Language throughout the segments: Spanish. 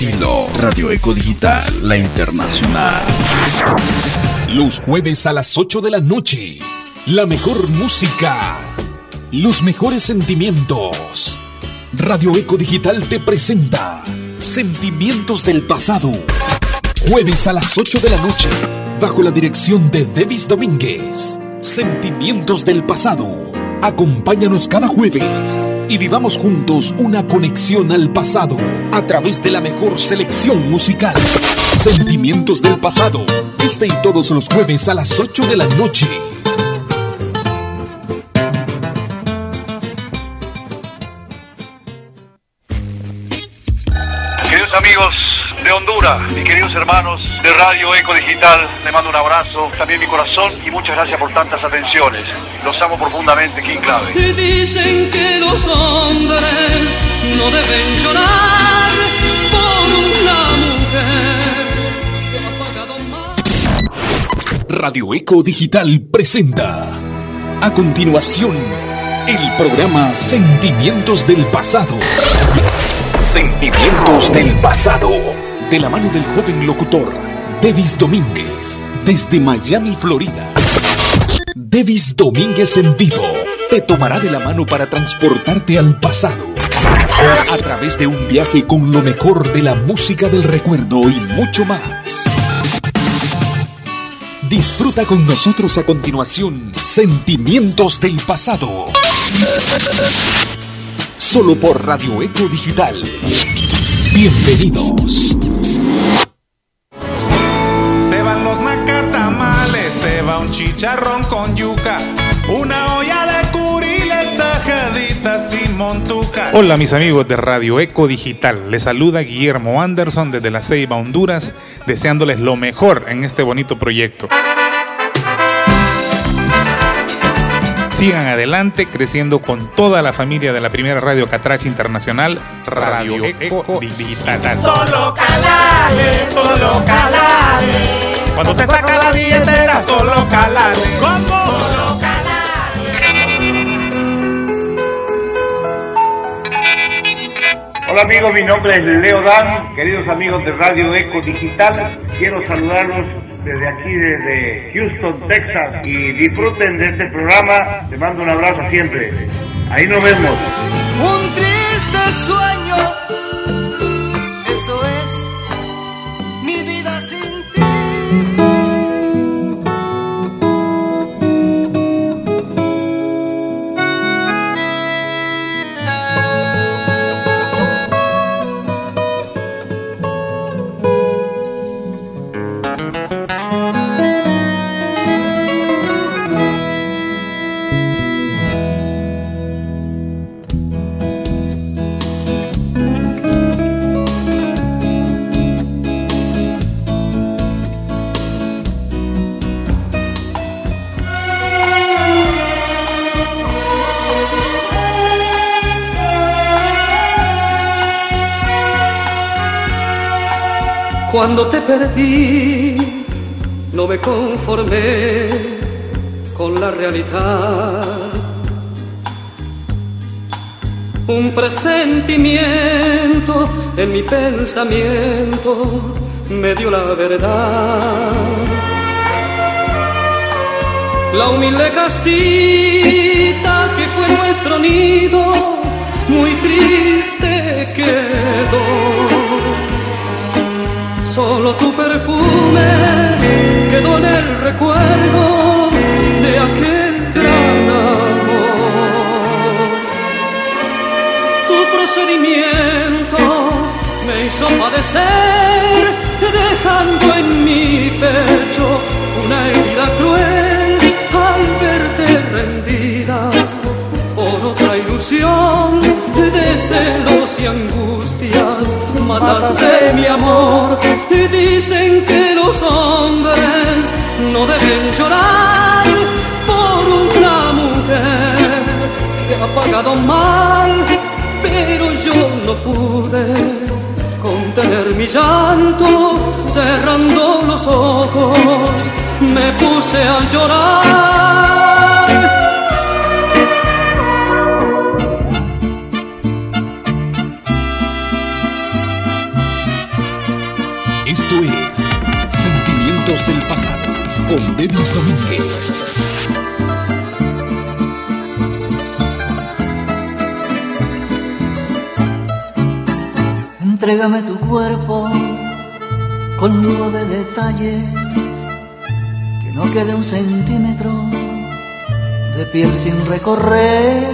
Radio Eco Digital, la internacional. Los jueves a las 8 de la noche. La mejor música. Los mejores sentimientos. Radio Eco Digital te presenta Sentimientos del Pasado. Jueves a las 8 de la noche. Bajo la dirección de Devis Domínguez. Sentimientos del Pasado. Acompáñanos cada jueves y vivamos juntos una conexión al pasado a través de la mejor selección musical. Sentimientos del pasado. Este y todos los jueves a las 8 de la noche. Queridos amigos de Honduras, mis queridos hermanos de Radio Eco Digital, les mando un abrazo, también mi corazón y muchas gracias por tantas atenciones. Los amo profundamente, King Clave. Y dicen que los hombres no deben llorar por una mujer. Radio Eco Digital presenta. A continuación, el programa Sentimientos del Pasado. Sentimientos del Pasado. De la mano del joven locutor, Devis Domínguez, desde Miami, Florida. Devis Domínguez en vivo te tomará de la mano para transportarte al pasado. A través de un viaje con lo mejor de la música del recuerdo y mucho más. Disfruta con nosotros a continuación Sentimientos del Pasado. Solo por Radio Eco Digital. Bienvenidos. Chicharrón con yuca, una olla de curiles, tajaditas y montucas. Hola mis amigos de Radio Eco Digital, les saluda Guillermo Anderson desde la Ceiba, Honduras, deseándoles lo mejor en este bonito proyecto. Sigan adelante creciendo con toda la familia de la primera radio Catracha Internacional, Radio Eco Digital. Solo calale, solo calale. Cuando se saca la billetera, solo calale. ¿Cómo? Solo calale. Hola amigos, mi nombre es Leo Dan, queridos amigos de Radio Eco Digital, quiero saludarlos desde aquí, desde Houston, Texas, y disfruten de este programa, les mando un abrazo siempre, ahí nos vemos. Un triste sueño, te perdí, no me conformé con la realidad. Un presentimiento en mi pensamiento me dio la verdad. La humilde casita que fue nuestro nido, muy triste Solo tu perfume quedó en el recuerdo de aquel gran amor. Tu procedimiento me hizo padecer, dejando en mi pecho una herida cruel al verte rendida por otra ilusión de celos y angustias. Mataste mi amor y dicen que los hombres no deben llorar por una mujer que ha pagado mal, pero yo no pude contener mi llanto, cerrando los ojos, me puse a llorar. Del Pasado con Denis Domínguez. Entrégame tu cuerpo con nueve detalles, que no quede un centímetro de piel sin recorrer.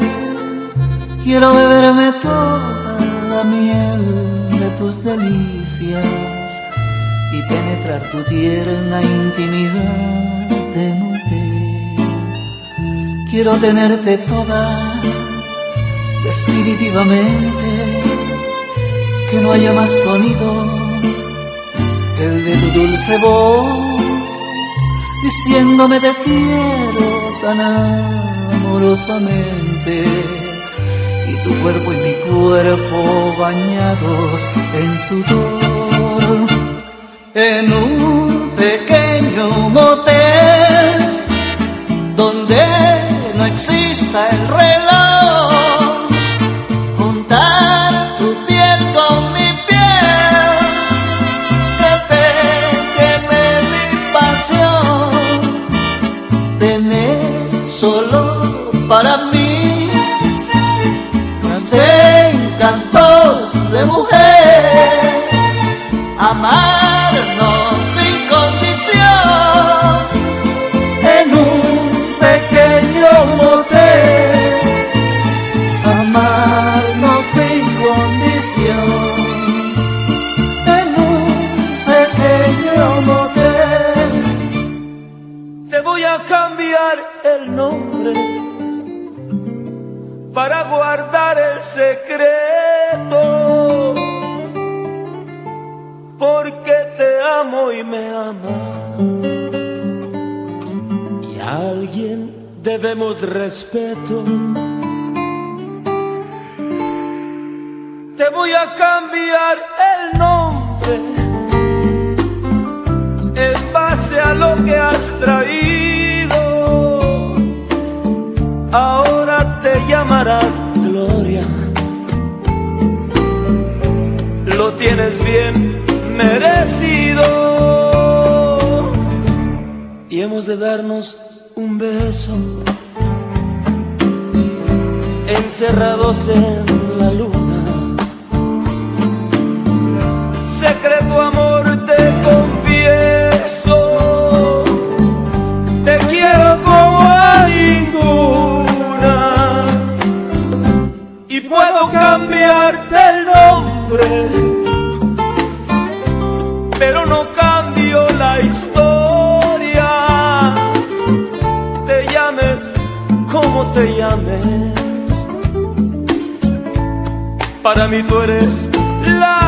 Quiero beberme toda la miel de tus delicias penetrar tu tierna intimidad de mujer. Quiero tenerte toda, definitivamente, que no haya más sonido que el de tu dulce voz, diciéndome te quiero tan amorosamente y tu cuerpo y mi cuerpo bañados en sudor en un pequeño motel donde no exista el reloj, debemos respeto. Te voy a cambiar el nombre en base a lo que has traído. Ahora te llamarás Gloria. Lo tienes bien merecido. Y hemos de darnos un beso. Encerrados en la luna. Secreto amor te confieso. Te quiero como a ninguna. Y puedo cambiarte el nombre. Pero no cambio la historia. Te llames como te llames. Para mí tú eres la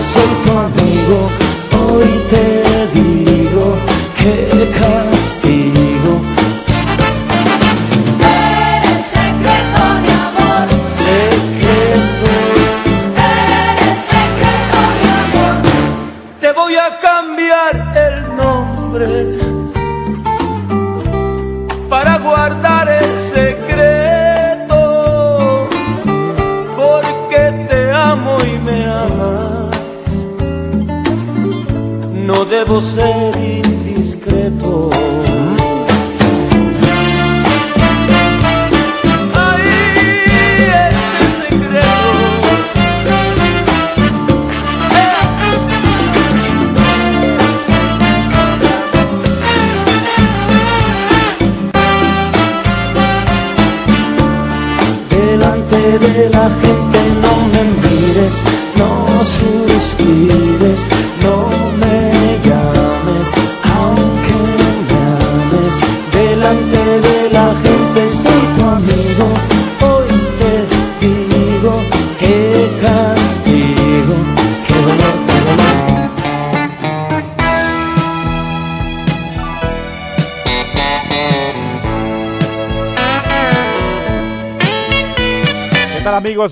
soy tu amigo, hoy te digo que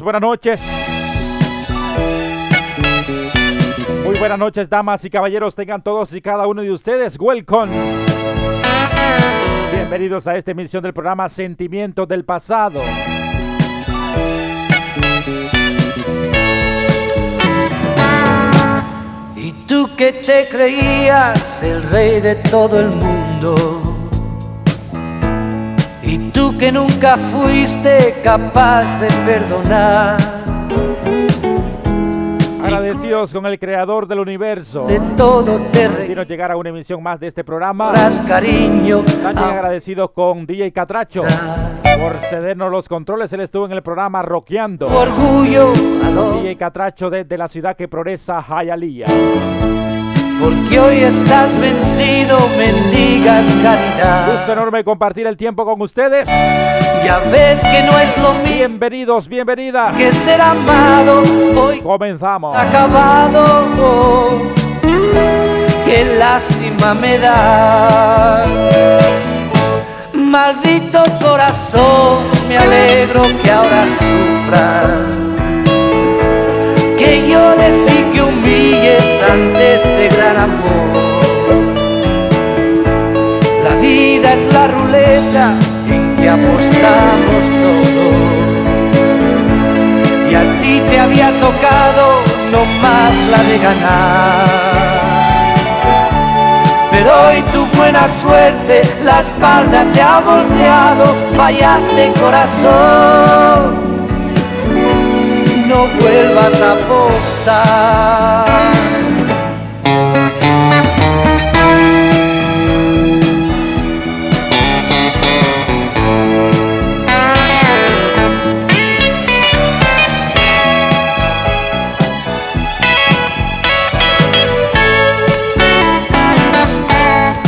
Buenas noches. Muy buenas noches, damas y caballeros. Tengan todos y cada uno de ustedes. Welcome. Bienvenidos a esta emisión del programa Sentimientos del Pasado. Y tú que te creías el rey de todo el mundo. Que nunca fuiste capaz de perdonar. Agradecidos con el creador del universo. De todo te Quiero llegar a una emisión más de este programa. Cariño. También agradecidos con DJ Catracho por cedernos los controles. Él estuvo en el programa Roqueando. Orgullo. DJ Catracho desde la ciudad que progresa, Hialeah. Porque hoy estás vencido, mendigas caridad. Gusto enorme compartir el tiempo con ustedes. Ya ves que no es lo mismo. Bienvenidos, bienvenidas. Que ser amado hoy. Comenzamos. Acabado. Oh, qué lástima me da. Maldito corazón, me alegro que ahora sufras que y que humilles ante este gran amor. La vida es la ruleta en que apostamos todos. Y a ti te había tocado no más la de ganar. Pero hoy tu buena suerte, la espalda te ha volteado, fallaste corazón no vuelvas a apostar.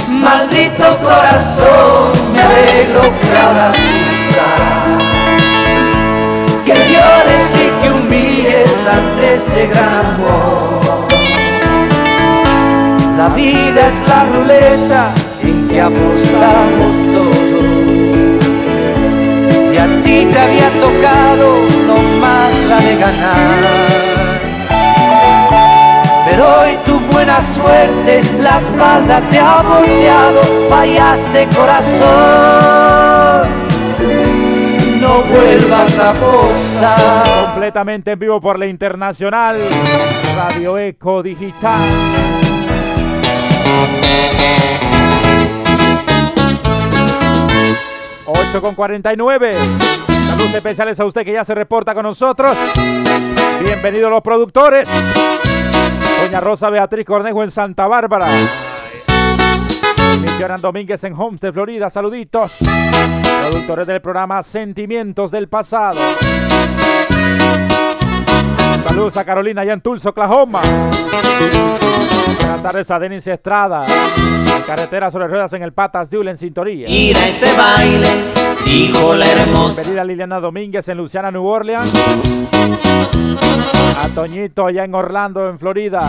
Maldito corazón, me alegro que ahora ante este gran amor. La vida es la ruleta en que apostamos todos. Y a ti te había tocado no más la de ganar. Pero hoy tu buena suerte, la espalda te ha volteado, fallaste corazón vuelvas a apostar. Completamente en vivo por la Internacional Radio Eco Digital. Ocho con 49. Saludos especiales a usted que ya se reporta con nosotros. Bienvenidos los productores. Doña Rosa Beatriz Cornejo en Santa Bárbara. Jonan Domínguez en Homestead, Florida. Saluditos. Productores del programa Sentimientos del Pasado. Saludos a Carolina allá en Tulsa, Oklahoma. Buenas tardes a Denis Estrada. En carretera sobre ruedas en el Patas Diul en sintonía. Ir a ese baile, dijo la hermosa. Bienvenida a Liliana Domínguez en Luciana, New Orleans. A Toñito allá en Orlando, en Florida.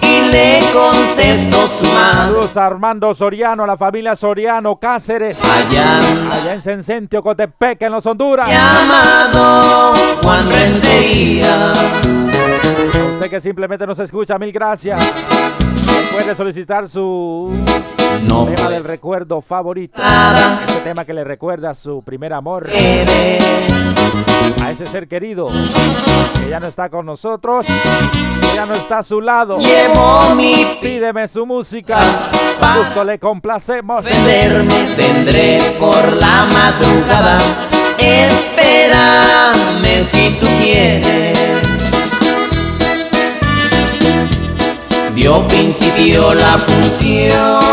Y le contestó Saludos a Armando Soriano, a la familia Soriano Cáceres. Allá, allá en Sencentio, Cotepeque, en los Honduras. Llamado Juan Rentería. Usted que simplemente nos escucha, mil gracias. Puede solicitar su no tema del recuerdo favorito. Ese tema que le recuerda a su primer amor. A ese ser querido que ya no está con nosotros, ya no está a su lado. Llevo mi Pídeme su música. Justo le complacemos. venderme, vendré por la madrugada. Espérame si tú quieres. Dio principio la función.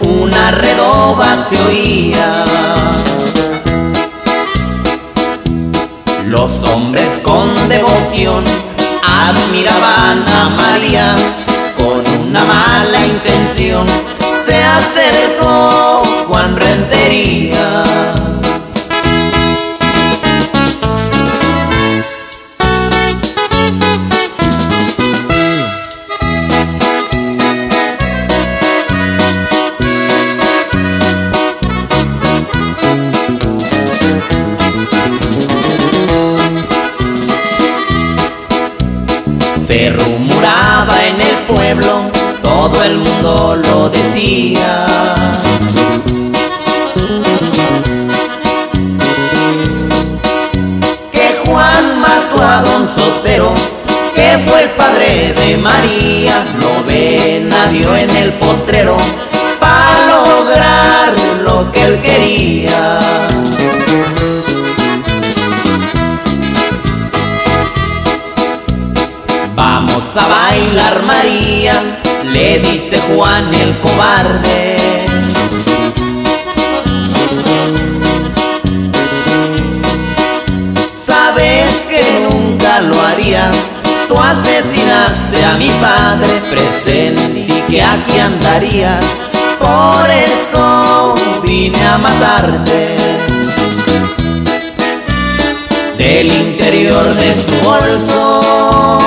Una redoba se oía. Los hombres con devoción admiraban a María con una mala intención. Se acercó Juan Rentería. Pueblo, todo el mundo lo decía. Que Juan mató a don Sotero, que fue el padre de María, lo ve nadie en el potrero para lograr lo que él quería. A bailar María, le dice Juan el cobarde. Sabes que nunca lo haría, tú asesinaste a mi padre, presentí que aquí andarías, por eso vine a matarte. Del interior de su bolso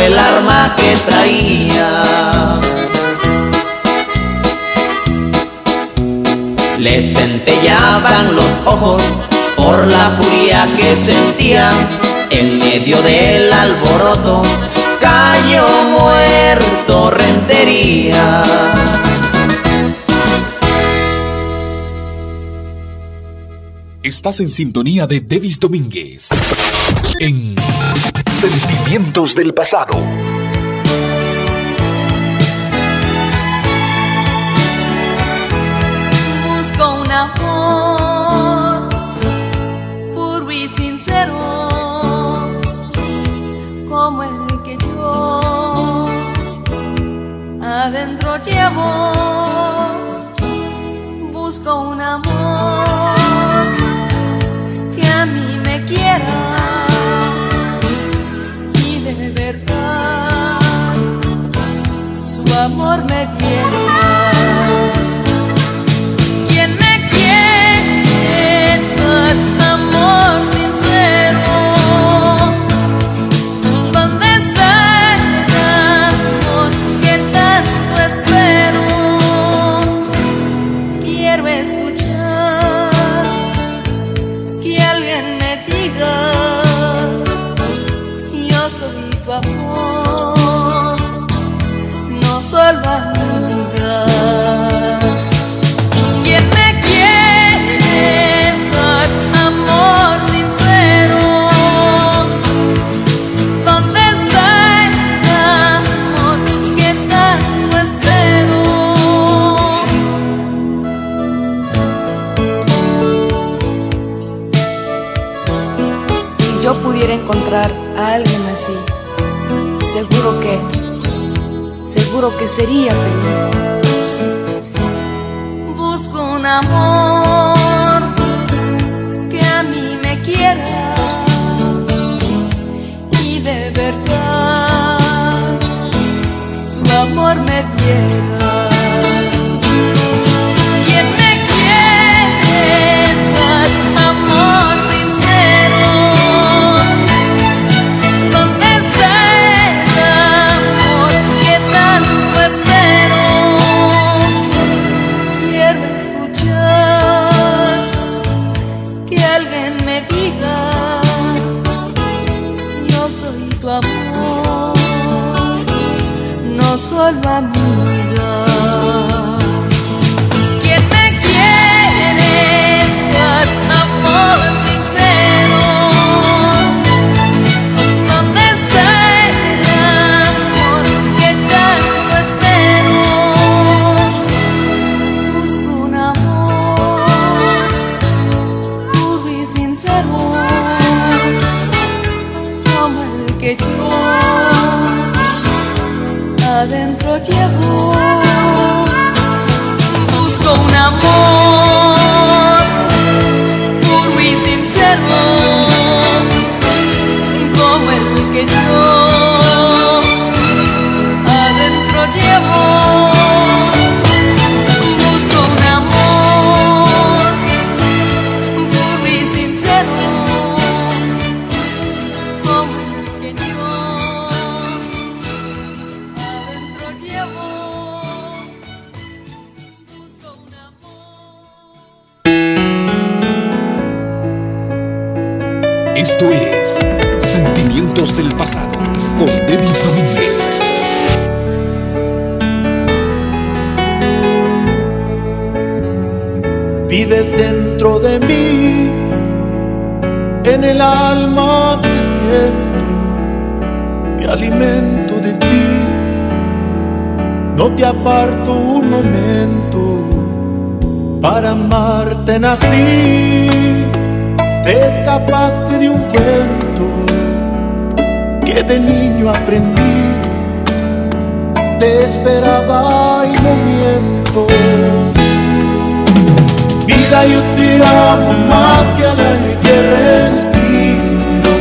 el arma que traía. Le centellaban los ojos por la furia que sentía en medio del alboroto. Cayó muerto rentería. Estás en sintonía de Devis Domínguez en Sentimientos del Pasado. Busco un amor puro y sincero como el que yo adentro llevo. No te aparto un momento, para amarte nací, te escapaste de un cuento que de niño aprendí, te esperaba y no miento. Vida yo te amo más que al aire que respiro.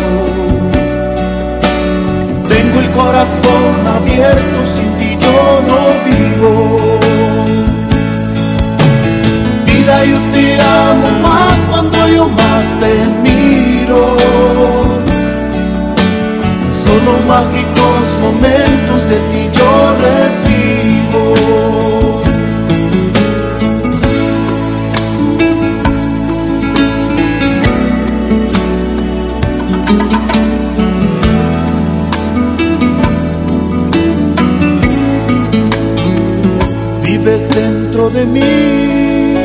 Tengo el corazón abierto, sin ti no vivo. Vida yo te amo más cuando yo más te miro. Solo mágicos momentos de ti yo recibo. De mí,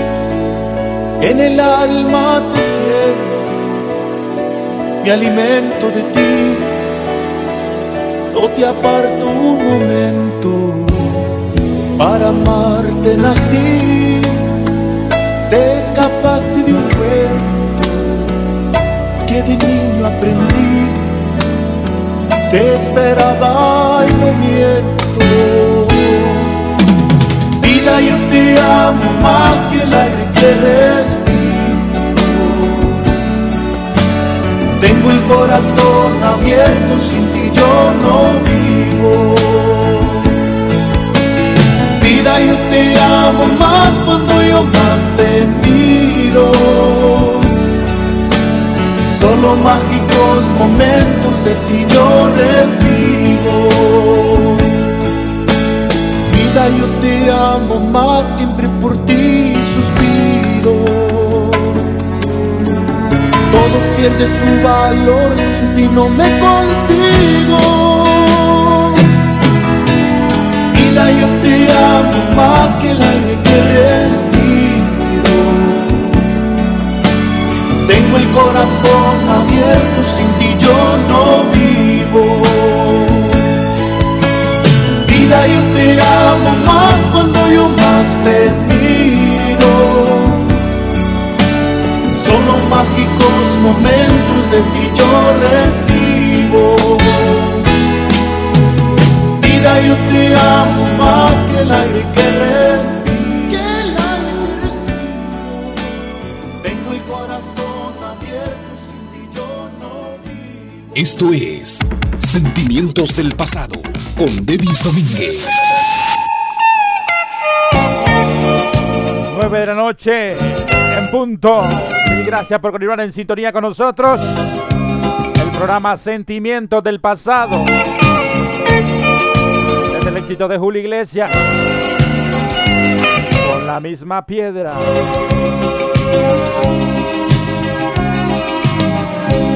en el alma te siento, me alimento de ti, no te aparto un momento, para amarte nací, te escapaste de un cuento que de niño aprendí, te esperaba y no miento vida yo te amo más que el aire que respiro. Tengo el corazón abierto, sin ti yo no vivo. Vida yo te amo más cuando yo más te miro. Solo mágicos momentos de ti yo recibo vida yo te amo más, siempre por ti suspiro. Todo pierde su valor, sin ti no me consigo. Vida yo te amo más que el aire que respiro. Tengo el corazón abierto, sin ti yo no vivo vida yo te amo más cuando yo más te miro. Solo mágicos momentos de ti yo recibo. Vida yo te amo más que el aire que respiro. Que el aire que respiro. Tengo el corazón abierto, sin ti yo no vivo. Esto es Sentimientos del Pasado con Devis Domínguez. 9 de la noche en punto. Y gracias por continuar en sintonía con nosotros. El programa Sentimientos del Pasado. Es el éxito de Julio Iglesias. Con la misma piedra.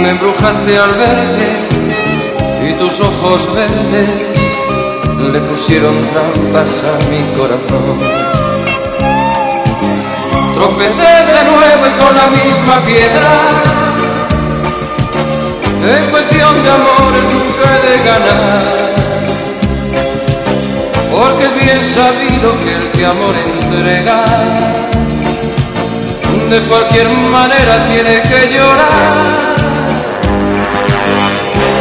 me embrujaste al verte y tus ojos verdes le pusieron trampas a mi corazón. Tropecé de nuevo y con la misma piedra. En cuestión de amores nunca he de ganar. Porque es bien sabido que el que amor entrega de cualquier manera tiene que llorar.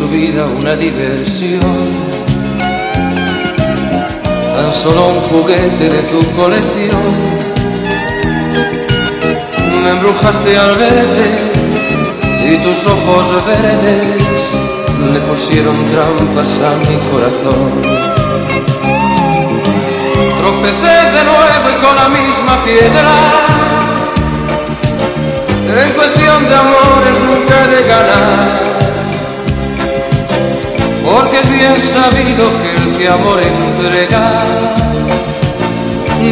Tu vida una diversión. Tan solo un juguete de tu colección. Me embrujaste al verte y tus ojos verdes le pusieron trampas a mi corazón. Tropecé de nuevo y con la misma piedra. En cuestión de amores nunca de ganar porque es bien sabido que el que amor entrega,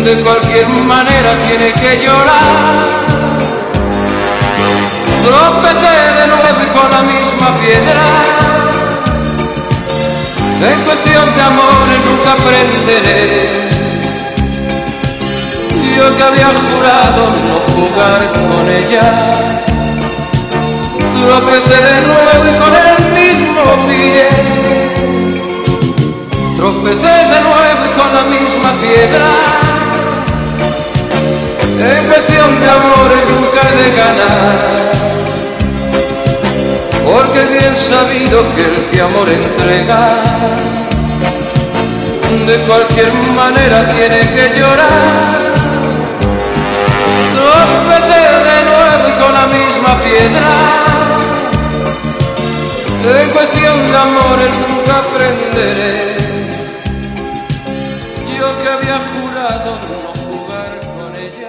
de cualquier manera tiene que llorar. Tropecé de nuevo y con la misma piedra, en cuestión de amores nunca aprenderé. Yo que había jurado no jugar con ella, tropecé de nuevo y con el mismo pie Tropecé de nuevo y con la misma piedra. En cuestión de amores nunca he de ganar. Porque bien sabido que el que amor entrega, de cualquier manera tiene que llorar. Tropecé de nuevo y con la misma piedra. En cuestión de amores nunca aprenderé que había jurado no jugar con ella.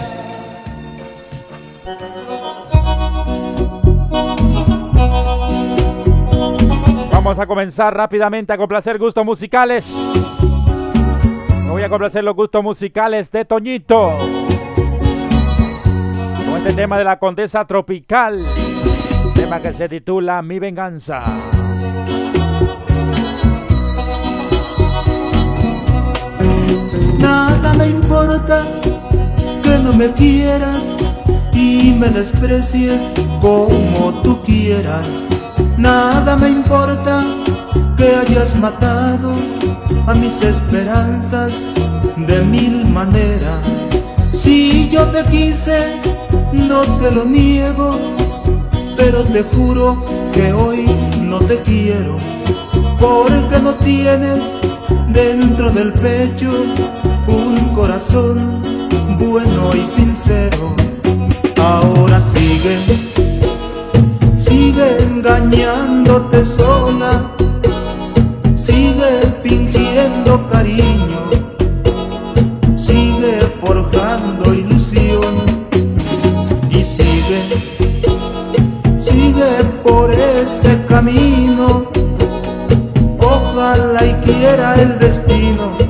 Vamos a comenzar rápidamente a complacer gustos musicales. Voy a complacer los gustos musicales de Toñito. Con este tema de la Condesa Tropical. Tema que se titula Mi Venganza. Nada me importa que no me quieras y me desprecies como tú quieras. Nada me importa que hayas matado a mis esperanzas de mil maneras. Si yo te quise, no te lo niego, pero te juro que hoy no te quiero, porque no tienes dentro del pecho un corazón bueno y sincero. Ahora sigue, sigue engañándote sola, sigue fingiendo cariño, camino. Ojalá y quiera el destino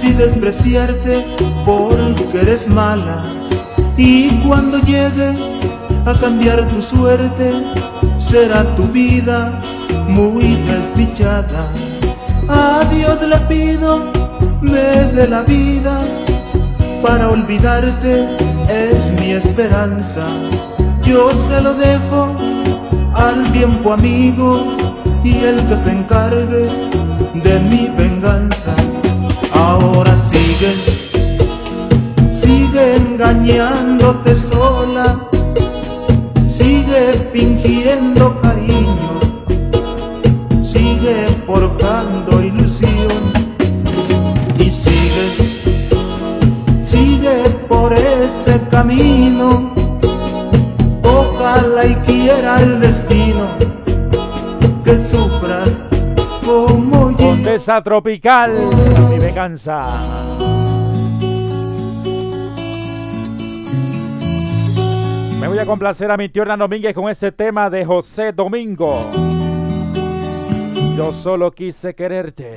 si despreciarte porque eres mala. Y cuando llegue a cambiar tu suerte, será tu vida muy desdichada. A Dios le pido, me dé la vida, para olvidarte es mi esperanza. Yo se lo dejo al tiempo amigo y el que se encargue de mi venganza. Ahora sigue, sigue engañándote sola, fingiendo cariño, sigue forjando ilusión y sigue, sigue por ese camino. Ojalá y quiera el destino que yo. Tropical, mi venganza. Me voy a complacer a mi tío Hernán Domínguez con ese tema de José Domingo. Yo solo quise quererte.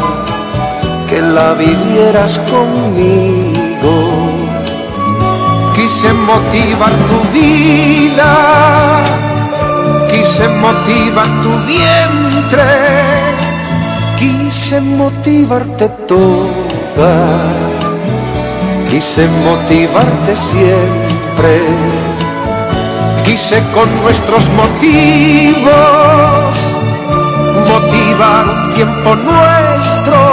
que la vivieras conmigo. Quise motivar tu vida, quise motivar tu vientre, quise motivarte toda, quise motivarte siempre, quise con nuestros motivos motivar un tiempo nuestro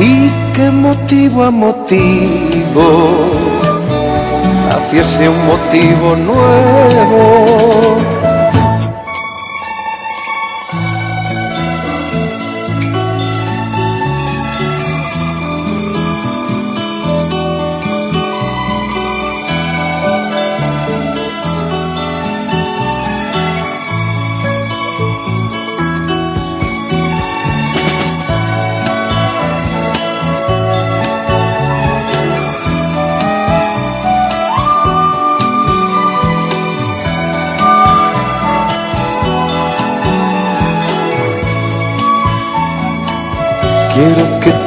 y qué motivo a motivo haciese un motivo nuevo.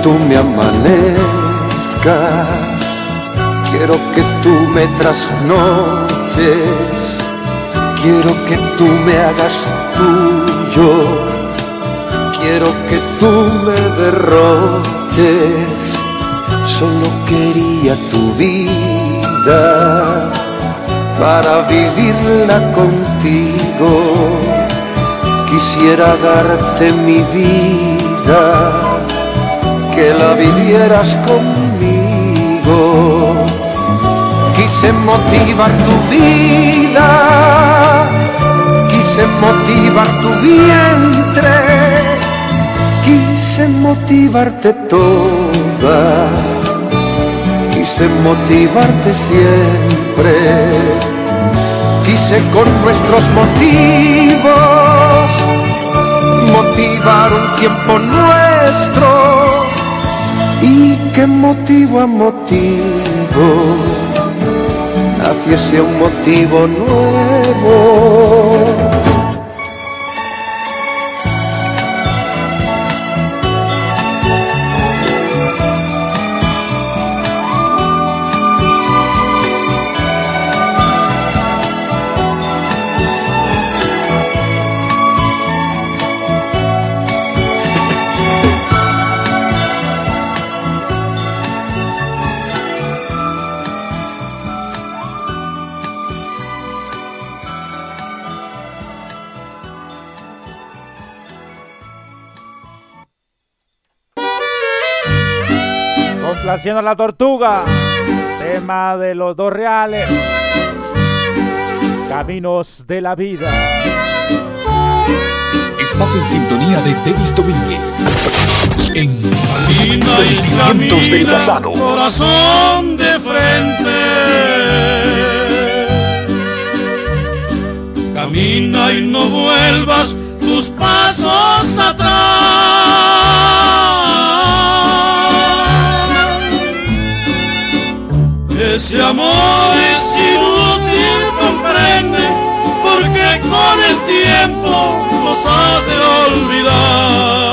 Tú me amanezcas, quiero que tú me trasnoches, quiero que tú me hagas tuyo, quiero que tú me derroches, solo quería tu vida para vivirla contigo, quisiera darte mi vida que la vivieras conmigo. Quise motivar tu vida, quise motivar tu vientre, quise motivarte toda, quise motivarte siempre, quise con nuestros motivos motivar un tiempo nuestro y qué motivo a motivo naciese un motivo nuevo. Complaciendo a la tortuga. Tema de los dos reales. Caminos de la vida. Estás en sintonía de Denis Domínguez. En Sentimientos del Pasado. Corazón de frente. Camina y no vuelvas tus pasos Ese amor es inútil, comprende, por porque con el tiempo nos ha de olvidar.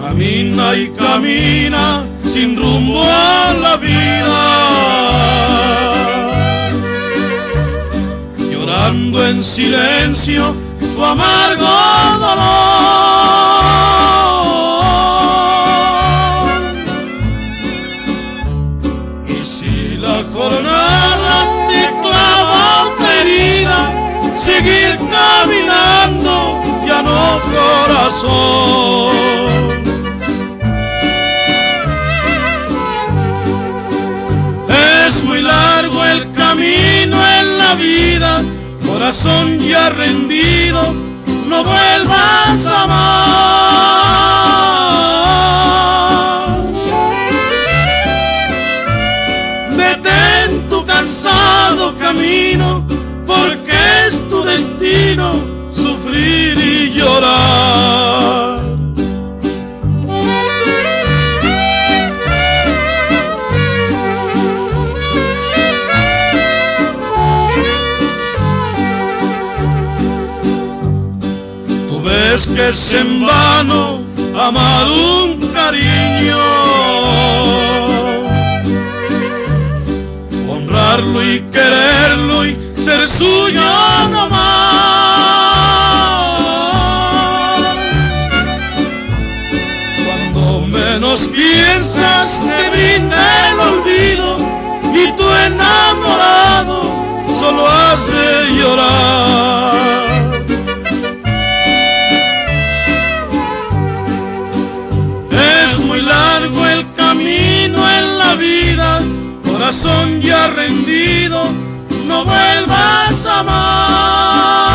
Camina y camina sin rumbo a la vida. Llorando en silencio tu amargo dolor. Caminando ya no corazón. Es muy largo el camino en la vida, corazón ya rendido, no vuelvas a amar. Detén tu cansado camino, destino sufrir y llorar. Tú ves que es en vano amar un cariño, honrarlo y quererlo y ser suyo no más. Piensas te brinda el olvido y tu enamorado solo hace llorar. Es muy largo el camino en la vida, corazón ya rendido, no vuelvas a amar.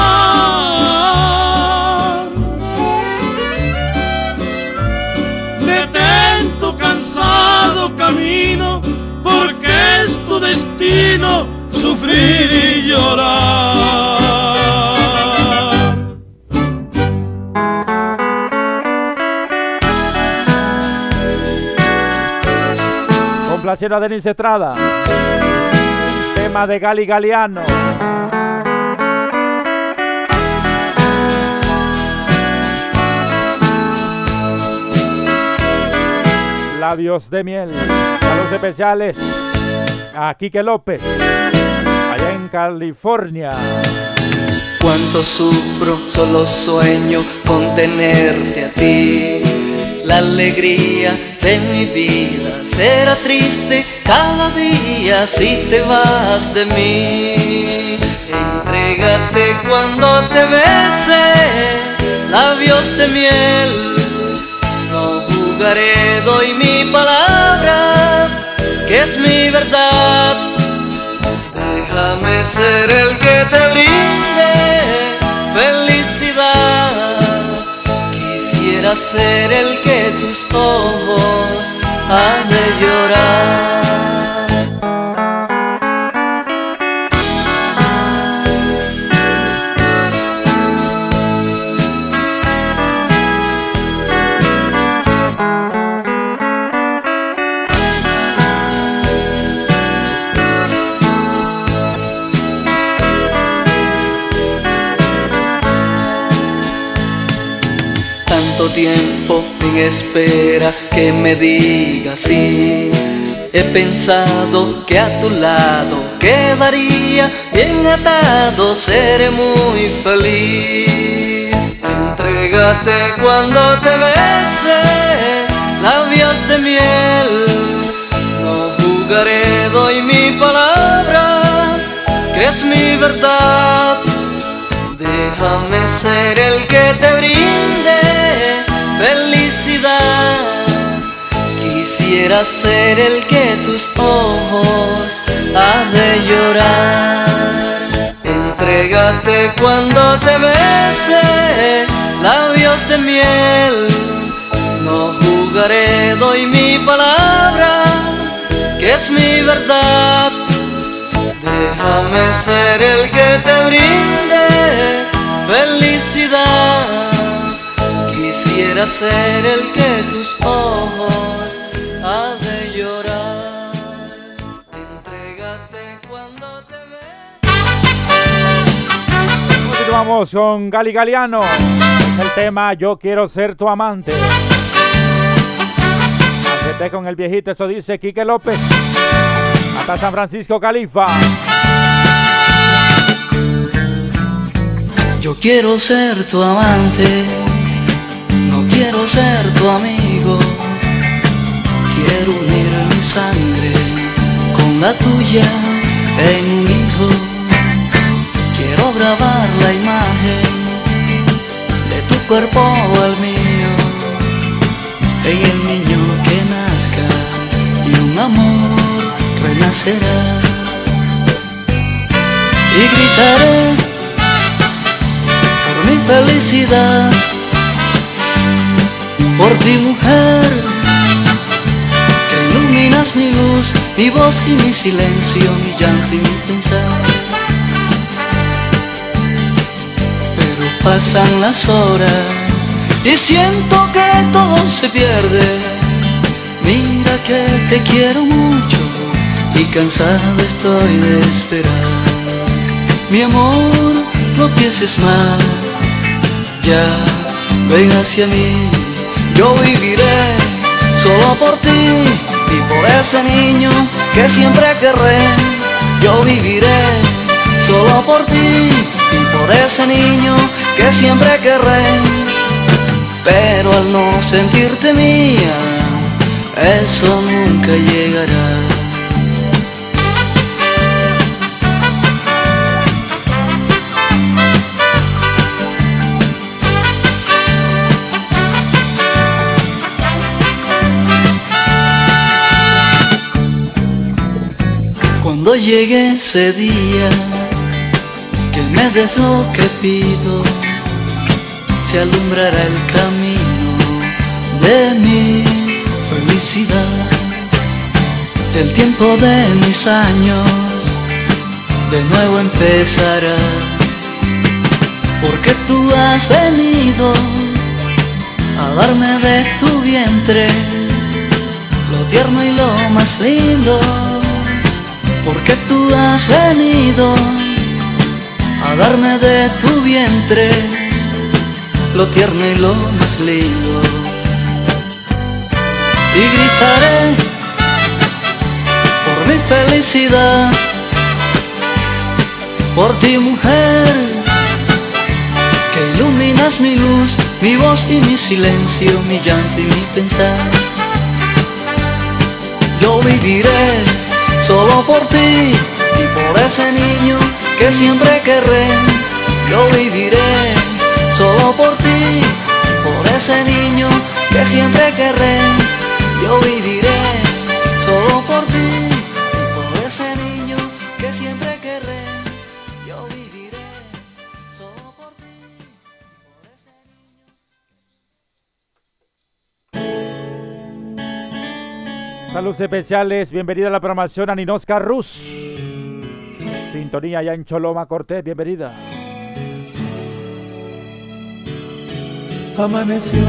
Sufrir y llorar. Complaciendo a Denis Estrada. Tema de Gali Galeano. Labios de miel. Saludos especiales a Quique López. Allá en California. Cuánto sufro, solo sueño con tenerte a ti. La alegría de mi vida será triste cada día si te vas de mí. Entrégate cuando te bese, labios de miel. No jugaré, doy mi palabra, es mi verdad. Déjame ser el que te brinde felicidad. Quisiera ser el que tus ojos han de llorar. Tiempo en espera que me digas sí. He pensado que a tu lado quedaría bien atado, seré muy feliz. Entrégate cuando te bese, labios de miel. No jugaré, doy mi palabra, que es mi verdad. Déjame ser el que te brinde Quisiera ser el que tus ojos han de llorar. Entrégate cuando te bese, labios de miel. No jugaré, doy mi palabra, que es mi verdad. Déjame ser el que te brinde felicidad. Quisiera ser el que tus ojos vamos con Gali Galiano. El tema Yo quiero ser tu amante. Aunque con el viejito, eso dice Quique López. Hasta San Francisco, Califa. Yo quiero ser tu amante, no quiero ser tu amigo. Quiero unir mi sangre con la tuya en un hijo. Grabar la imagen de tu cuerpo al mío, en el niño que nazca y un amor renacerá. Y gritaré mi felicidad, por ti mujer, que iluminas mi luz, mi voz y mi silencio, mi llanto y mi pensar. Pasan las horas y siento que todo se pierde. Mira que te quiero mucho y cansado estoy de esperar. Mi amor, no pienses más ya, ven hacia mí, yo viviré solo por ti y por ese niño que siempre querré. Yo viviré solo por ti y por ese niño que siempre querré. Pero al no sentirte mía, eso nunca llegará. Cuando llegue ese día, que me des lo que pido, se alumbrará el camino de mi felicidad. El tiempo de mis años de nuevo empezará, porque tú has venido a darme de tu vientre lo tierno y lo más lindo porque tú has venido a darme de tu vientre lo tierno y lo más lindo. Y gritaré por mi felicidad, por ti mujer, que iluminas mi luz, mi voz y mi silencio, mi llanto y mi pensar. Yo viviré solo por ti y por ese niño que siempre querré. Yo viviré solo por ti por ese niño que siempre querré. Yo viviré solo por ti por ese niño que siempre querré. Yo viviré solo por ti. por ese Saludos especiales, bienvenida a la programación a Ninosca Rus. Sintonía ya en Choloma Cortés, bienvenida. Amaneció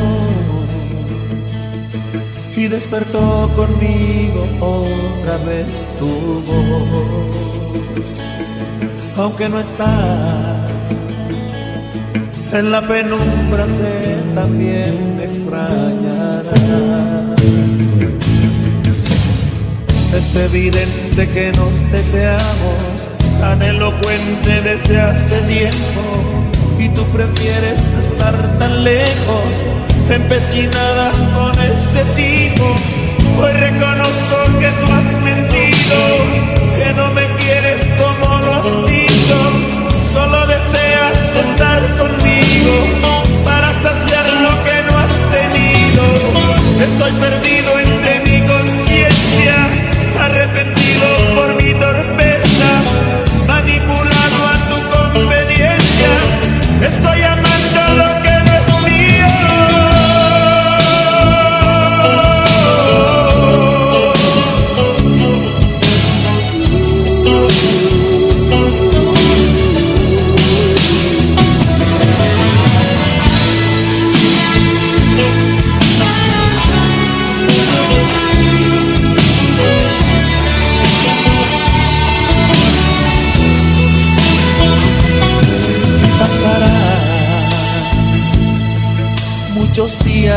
y despertó conmigo otra vez tu voz. Aunque no está en la penumbra, sé también me extrañarás. Es evidente que nos deseamos tan elocuente desde hace tiempo y tú prefieres estar tan lejos, empecinada con ese tipo. Hoy reconozco que tú has mentido,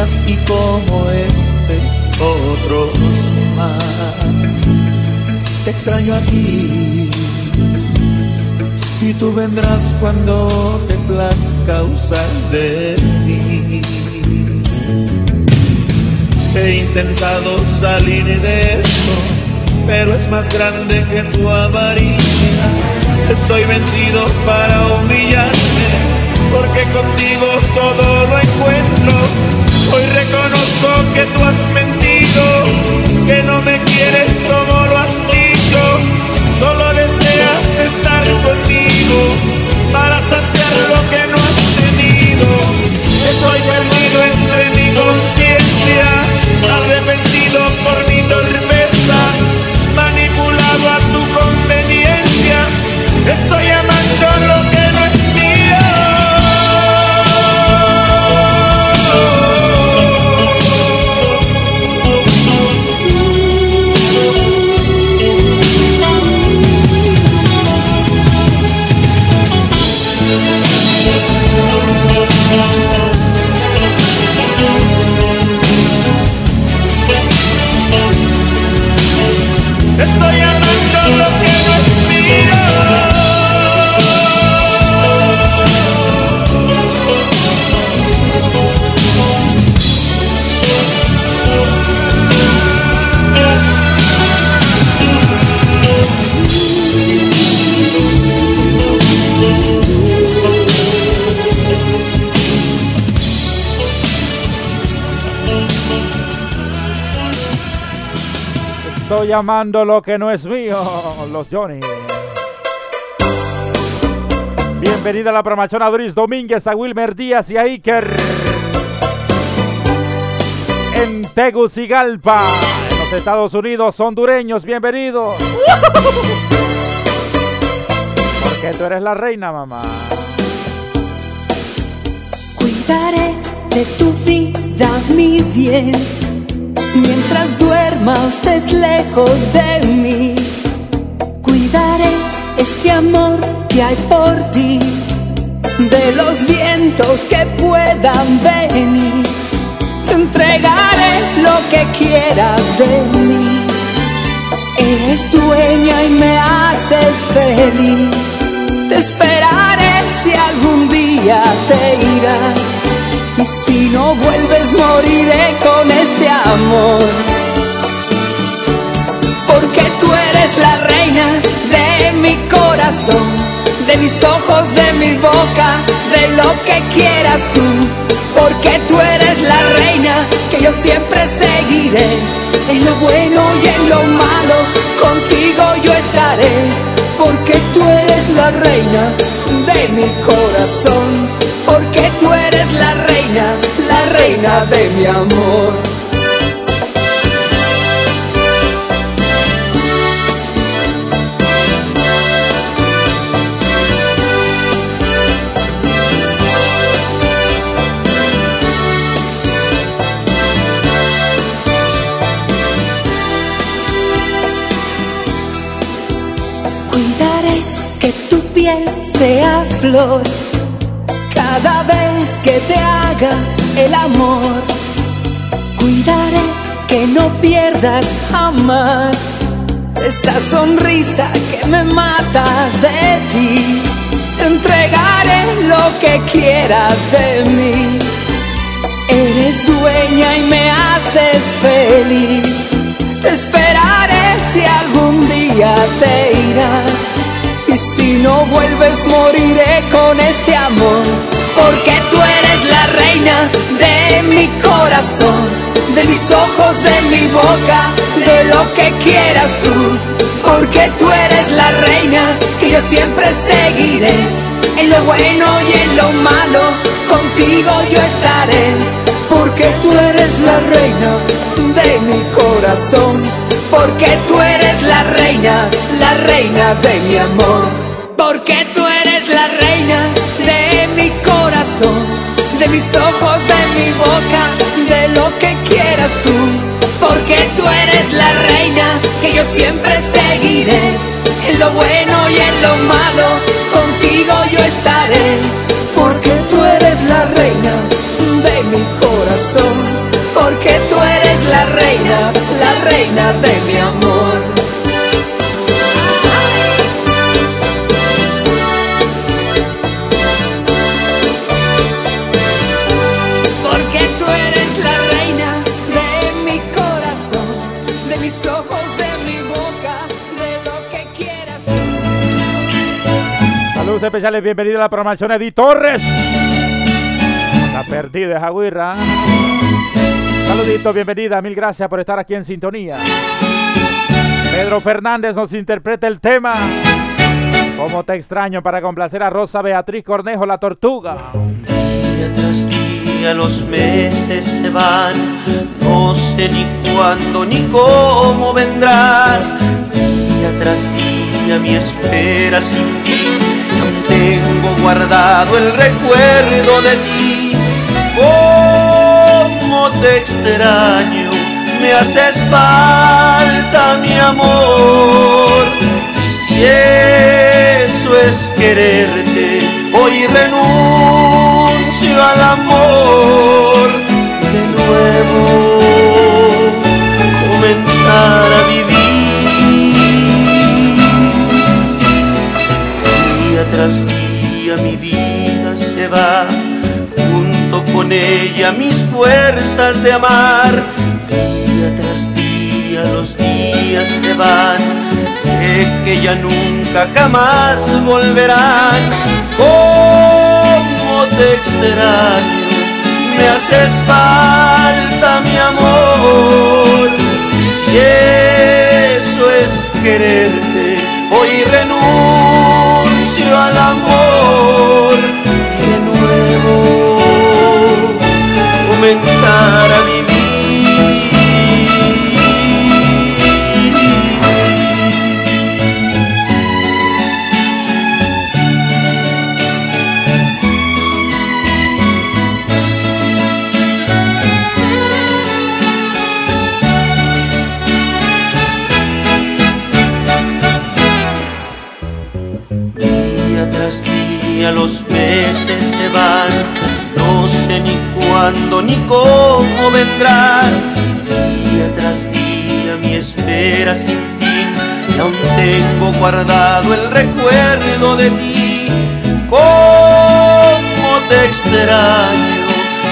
y como este otros más. Te extraño aquí y tú vendrás cuando te plazca usar de mí. He intentado salir de esto, pero es más grande que tu avaricia. Estoy vencido para humillarme, porque contigo todo lo encuentro. Hoy reconozco que tú has mentido, que no me quieres como lo has dicho. Solo deseas estar conmigo para saciar lo que no has tenido. Estoy perdido entre mi conciencia, arrepentido por mi torpeza, manipulado a tu conveniencia. Estoy Estoy amando lo que no es mío, los Johnny. Bienvenida a la programación a Doris Domínguez, a Wilmer Díaz y a Iker. En Tegucigalpa, en los Estados Unidos, hondureños, bienvenidos. Porque tú eres la reina, mamá. Cuidaré de tu vida, mi bien. Mientras duerma estés lejos de mí, cuidaré este amor que hay por ti, de los vientos que puedan venir. Te entregaré lo que quieras de mí. Eres dueña y me haces feliz. Te esperaré si algún día te irás. Y si no vuelves moriré con este amor. Porque tú eres la reina de mi corazón, de mis ojos, de mi boca, de lo que quieras tú. Porque tú eres la reina que yo siempre seguiré. En lo bueno y en lo malo, contigo yo estaré. Porque tú eres la reina de mi corazón. Porque tú eres la reina, la reina de mi amor. Cuidaré que tu piel sea flor el amor. Cuidaré que no pierdas jamás esa sonrisa que me mata de ti. Entregaré lo que quieras de mí. Eres dueña y me haces feliz. Te esperaré si algún día te irás. Y si no vuelves moriré con este amor. Porque tú reina de mi corazón, de mis ojos, de mi boca, de lo que quieras tú. Porque tú eres la reina que yo siempre seguiré. En lo bueno y en lo malo, contigo yo estaré. Porque tú eres la reina de mi corazón. Porque tú eres la reina, la reina de mi amor. Porque tú eres la reina de mi corazón, de mis ojos, de mi boca, de lo que quieras tú. Porque tú eres la reina que yo siempre seguiré. En lo bueno y en lo malo, contigo yo estaré. Porque tú eres la reina de mi corazón. porque tú eres la reina, la reina de mi amor. Especiales, bienvenido a la programación Edith Torres. Está perdida esa guirra. Saludito, bienvenida, mil gracias por estar aquí en sintonía. Pedro Fernández nos interpreta el tema. Como te extraño para complacer a Rosa Beatriz Cornejo, la tortuga. Día tras día los meses se van, no sé ni cuándo ni cómo vendrás. Día tras día mi espera sin fin, tengo guardado el recuerdo de ti. Cómo te extraño, me haces falta mi amor. Y si eso es quererte, hoy renuncio al amor. De nuevo comenzar a vivir. Día tras día mi vida se va, junto con ella mis fuerzas de amar. Día tras día los días se van, sé que ya nunca jamás volverán. Cómo te extraño, me haces falta mi amor. Si eso es quererte, hoy renuncio al amor de nuevo comenzar a vivir. Día los meses se van, no sé ni cuándo ni cómo vendrás. Día tras día mi espera sin fin, aún tengo guardado el recuerdo de ti. Cómo te extraño,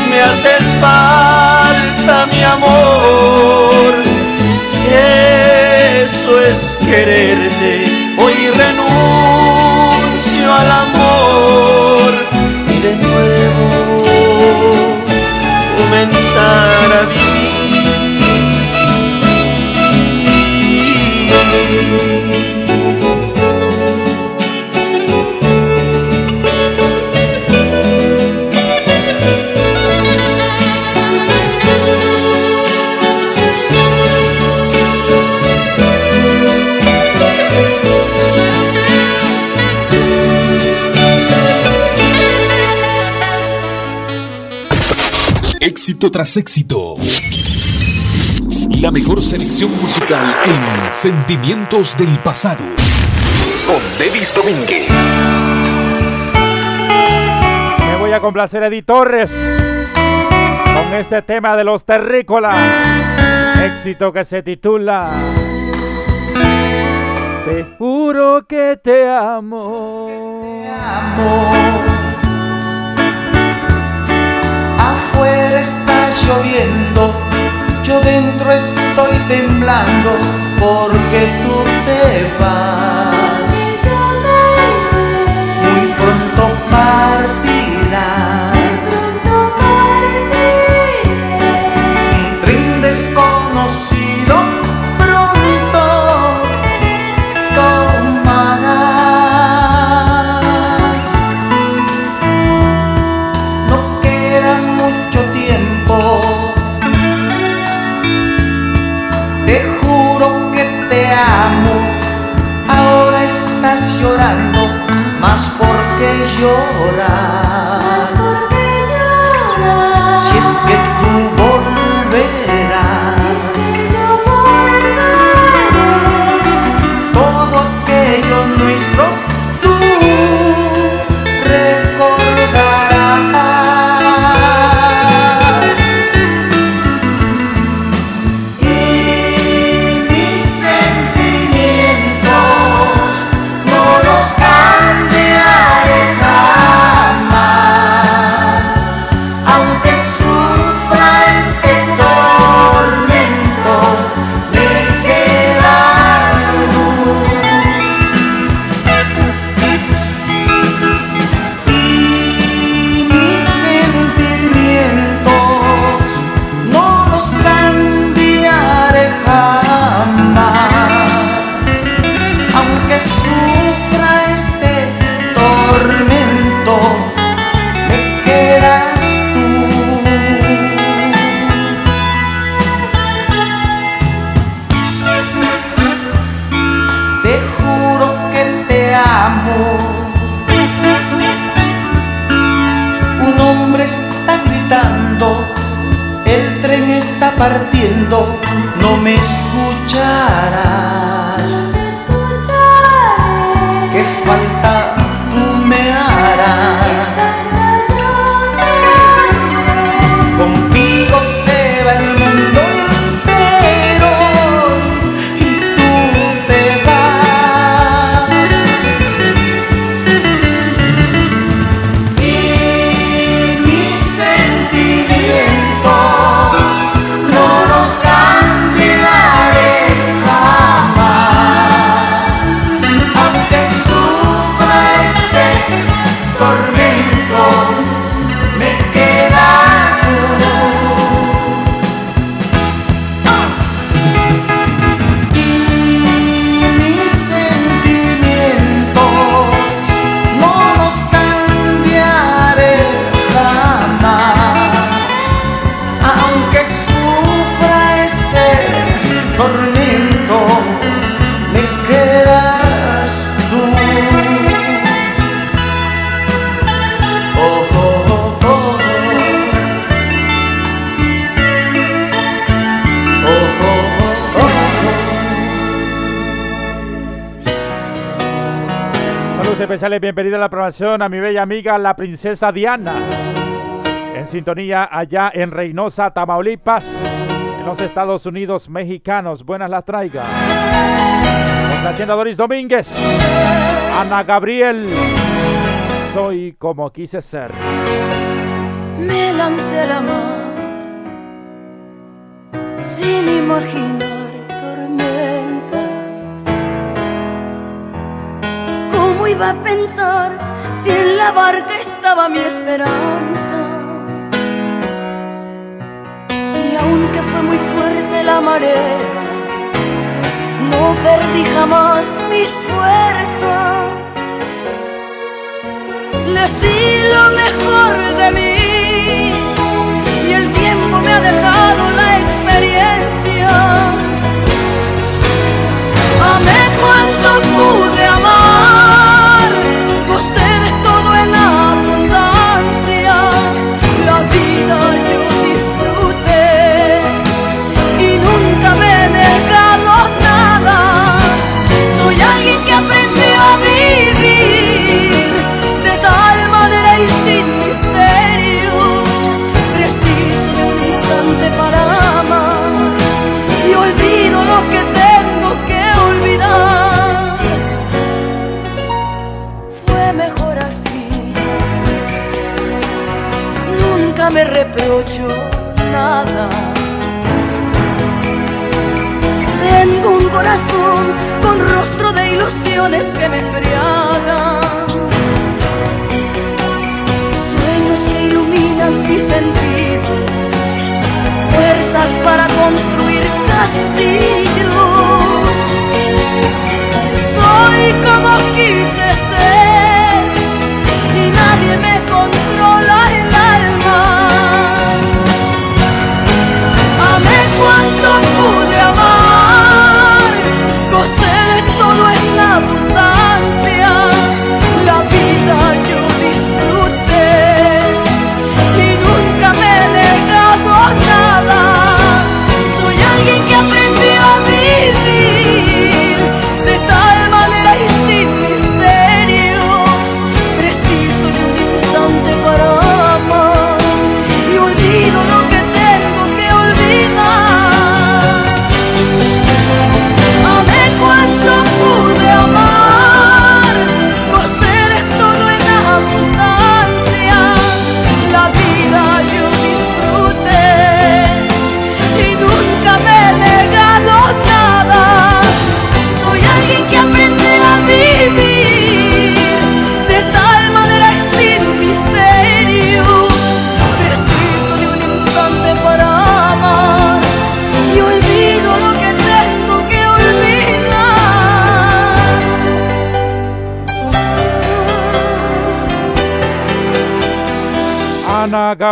me haces falta mi amor. Si eso es quererte, Éxito tras éxito. La mejor selección musical en Sentimientos del Pasado. Con Devis Domínguez. Me voy a complacer a Edith Torres con este tema de los terrícolas. Éxito que se titula Te juro que te amo. Afuera está lloviendo, yo dentro estoy temblando porque tú te vas. Muy pronto partirás. Llorar. bienvenida a la programación a mi bella amiga, la princesa Diana. En sintonía allá en Reynosa, Tamaulipas, en los Estados Unidos mexicanos. Buenas las traiga. Hacienda Doris Domínguez, Ana Gabriel. Soy como quise ser. Me lancé el amor sin imaginar iba a pensar si en la barca estaba mi esperanza? Y aunque fue muy fuerte la marea, no perdí jamás mis fuerzas. Les di lo mejor de mí y el tiempo me ha dejado la experiencia.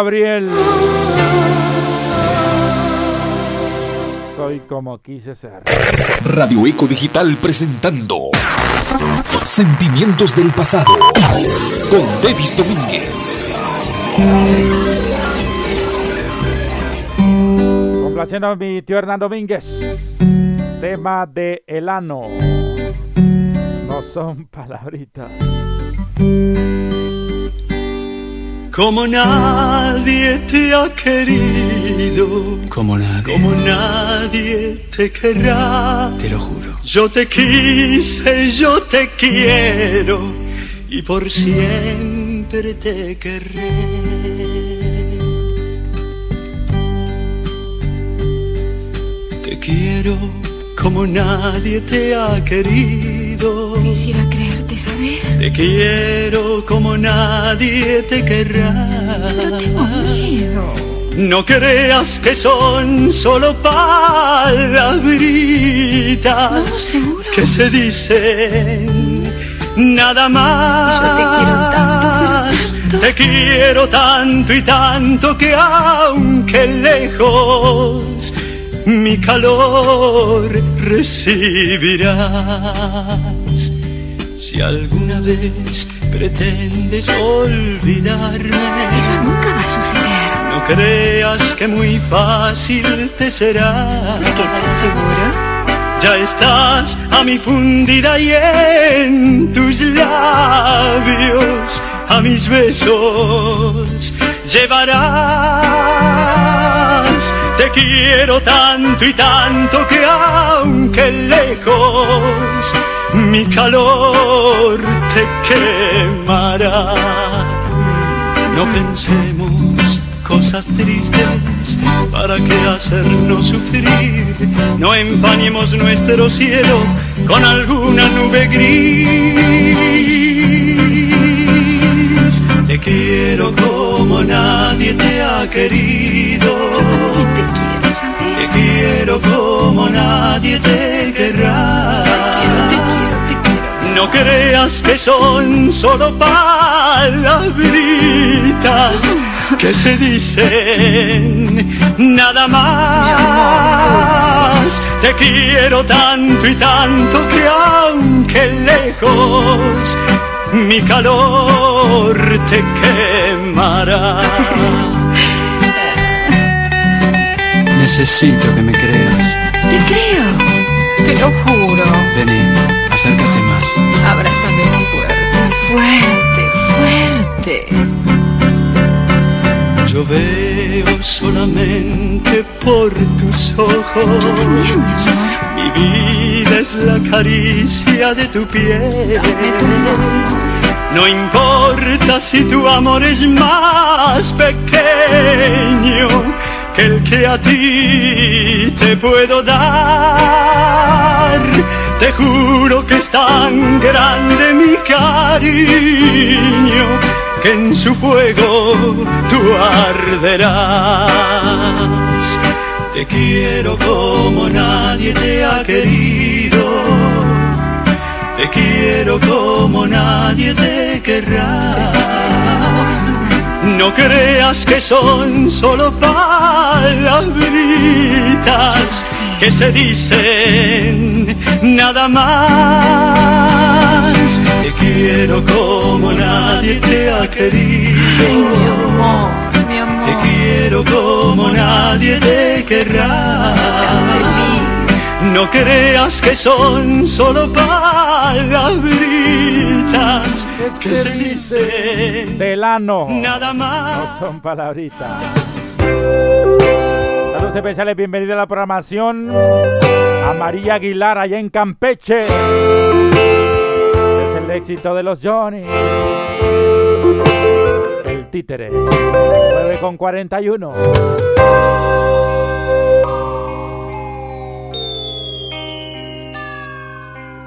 Gabriel. Soy como quise ser. Radio Eco Digital presentando Sentimientos del Pasado con Davis Domínguez. Complaciendo a mi tío Hernán Domínguez. Tema de Elano. No son palabritas. Como nadie te ha querido, como nadie, como nadie te querrá, te lo juro. Yo te quise, yo te quiero y por siempre te querré. Te quiero como nadie te ha querido. Quisiera creerte, ¿sabes? Te quiero como nadie te querrá. Pero tengo miedo. No creas que son solo palabritas No, ¿seguro? que se dicen nada más. Yo te quiero tanto, pero tanto. Te quiero tanto y tanto que aunque lejos mi calor recibirás. Si alguna vez pretendes olvidarme, Eso nunca va a suceder. no creas que muy fácil te será. ¿De qué tan seguro? Ya estás a mi fundida y en tus labios a mis besos llevarás. Te quiero tanto y tanto que aunque lejos mi calor te quemará. No pensemos cosas tristes para que hacernos sufrir. No empañemos nuestro cielo con alguna nube gris. Te quiero como nadie te ha querido. Yo también te quiero, ¿sabes? Te quiero como nadie te querrá. Quiero, te quiero, te quiero. No creas que son solo palabritas que se dicen nada más. Te quiero tanto y tanto que aunque lejos mi calor te quemará. Necesito que me creas. Te creo. Te lo juro. Vení, acércate más. Abrázame fuerte, fuerte, fuerte. Yo veo solamente por tus ojos. Mi vida es la caricia de tu piel. No importa si tu amor es más pequeño que el que a ti te puedo dar. Te juro que es tan grande mi cariño que en su fuego tú arderás. Te quiero como nadie te ha querido. Te quiero como nadie te querrá. No creas que son solo palabritas que se dicen nada más. Quiero como nadie te ha querido. Ay, mi amor, mi amor. Te quiero como nadie te querrá. No creas que son solo palabritas que se dicen Delano. nada más. No son palabritas. Saludos especiales, bienvenida a la programación. A María Aguilar allá en Campeche. Éxito de los Johnny. El títere. 9 con 41.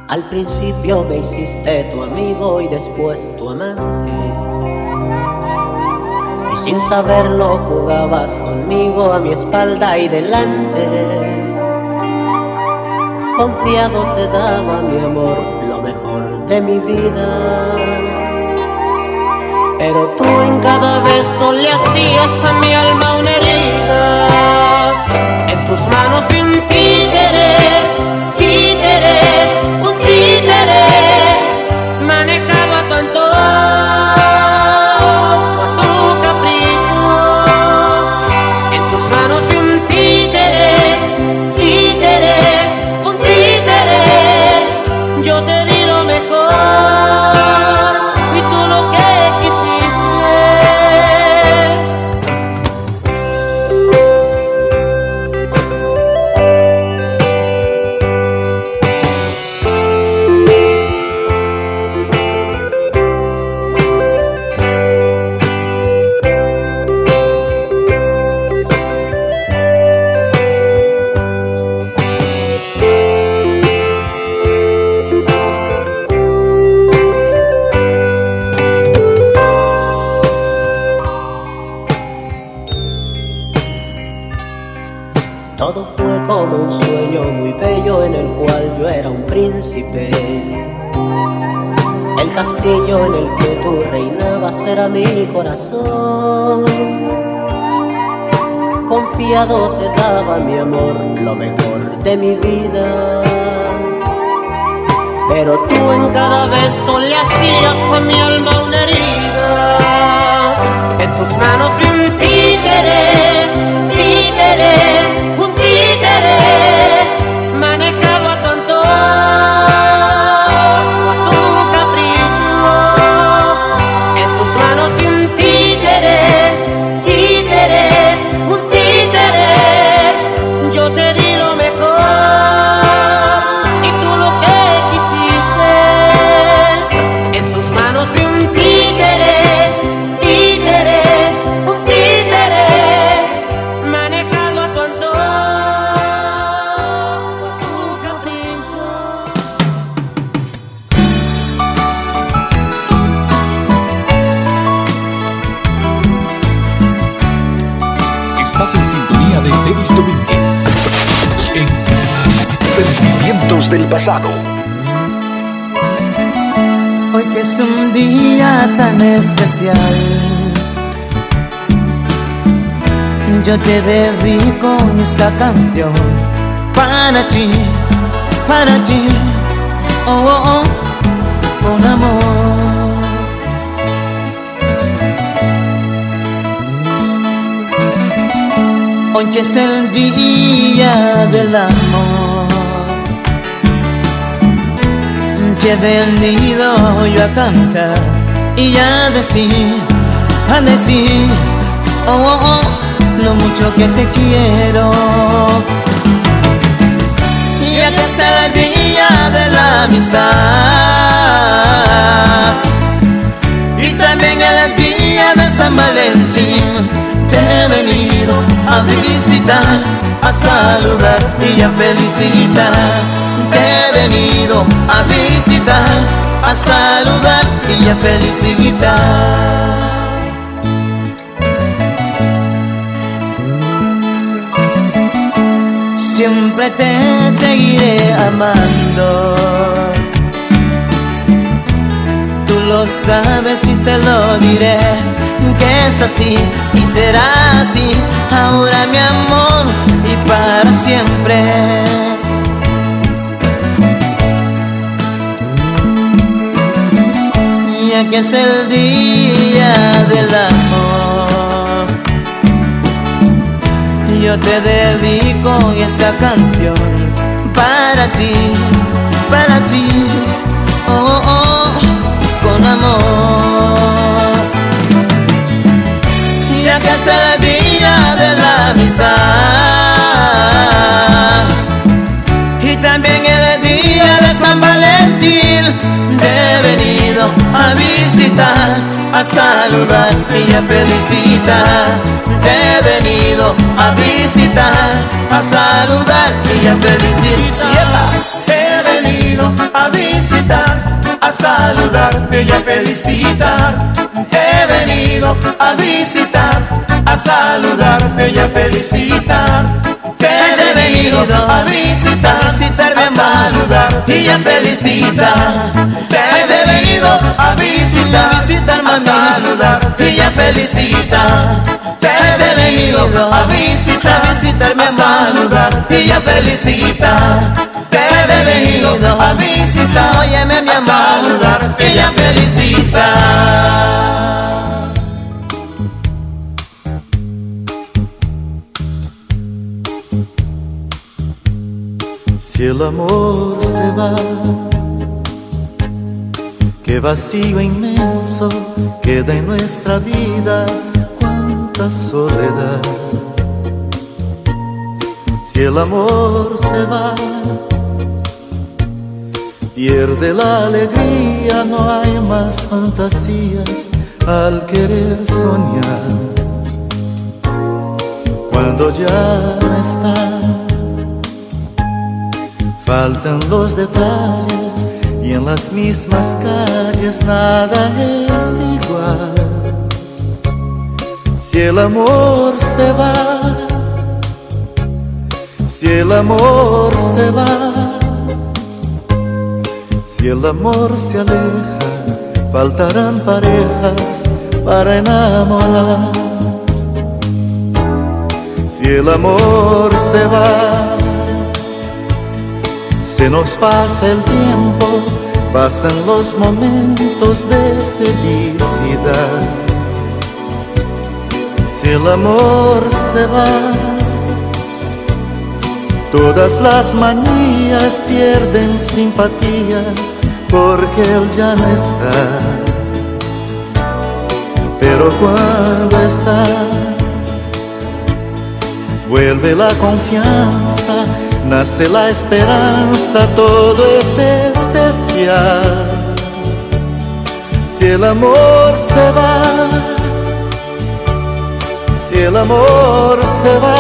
Al principio me hiciste tu amigo y después tu amante. Y sin saberlo jugabas conmigo a mi espalda y delante. Confiado te daba mi amor, lo mejor de mi vida. Pero tú en cada beso le hacías a mi alma una herida. En tus manos vi un títere, títere, castillo en el que tú reinabas era mi corazón. Confiado te daba mi amor, lo mejor de mi vida. Pero tú en cada beso le hacías a mi alma una herida. En tus manos vi un títere, títere, Hoy que es un día tan especial, yo te dedico esta canción para ti, para ti, oh, oh, oh, con amor. Hoy que es el día del amor. Te he venido yo a cantar y a decir, a decir, oh, oh, oh, lo mucho que te quiero. Ya que es el día de la amistad y también el día de San Valentín, te he venido a visitar, a saludar y a felicitar. Te he venido a visitar, a saludar y a felicitar. Siempre te seguiré amando. Tú lo sabes y te lo diré, que es así y será así, ahora mi amor y para siempre. Ya que es el día del amor, yo te dedico esta canción para ti, para ti, oh, oh, con amor. Ya que es el día de la amistad y también el día de San Valentín, he venido a visitar, a saludar y a felicitar. He venido a visitar, a saludar y a felicitar. He venido a visitar, a saludarte y a felicitar. He venido a visitar, a saludarte y a felicitar. Venido a visitar, a saludar y a felicitar. Te he venido a visitar, a saludar y a felicitar. Te he venido a visitar, a saludar y a felicitar. Te he venido a visitar, Óyeme, mi a amor, saludar y a felicitar. Si el amor se va, qué vacío inmenso queda en nuestra vida, cuánta soledad. Si el amor se va, pierde la alegría, no hay más fantasías al querer soñar. Cuando ya no está Faltan los detalles y en las mismas calles nada es igual. Si el amor se va, si el amor se va, si el amor se aleja, faltarán parejas para enamorar. Si el amor se va, se nos pasa el tiempo, pasan los momentos de felicidad. Si el amor se va, todas las manías pierden simpatía porque él ya no está. Pero cuando está, vuelve la confianza, nace la esperanza, todo es especial. Si el amor se va, si el amor se va,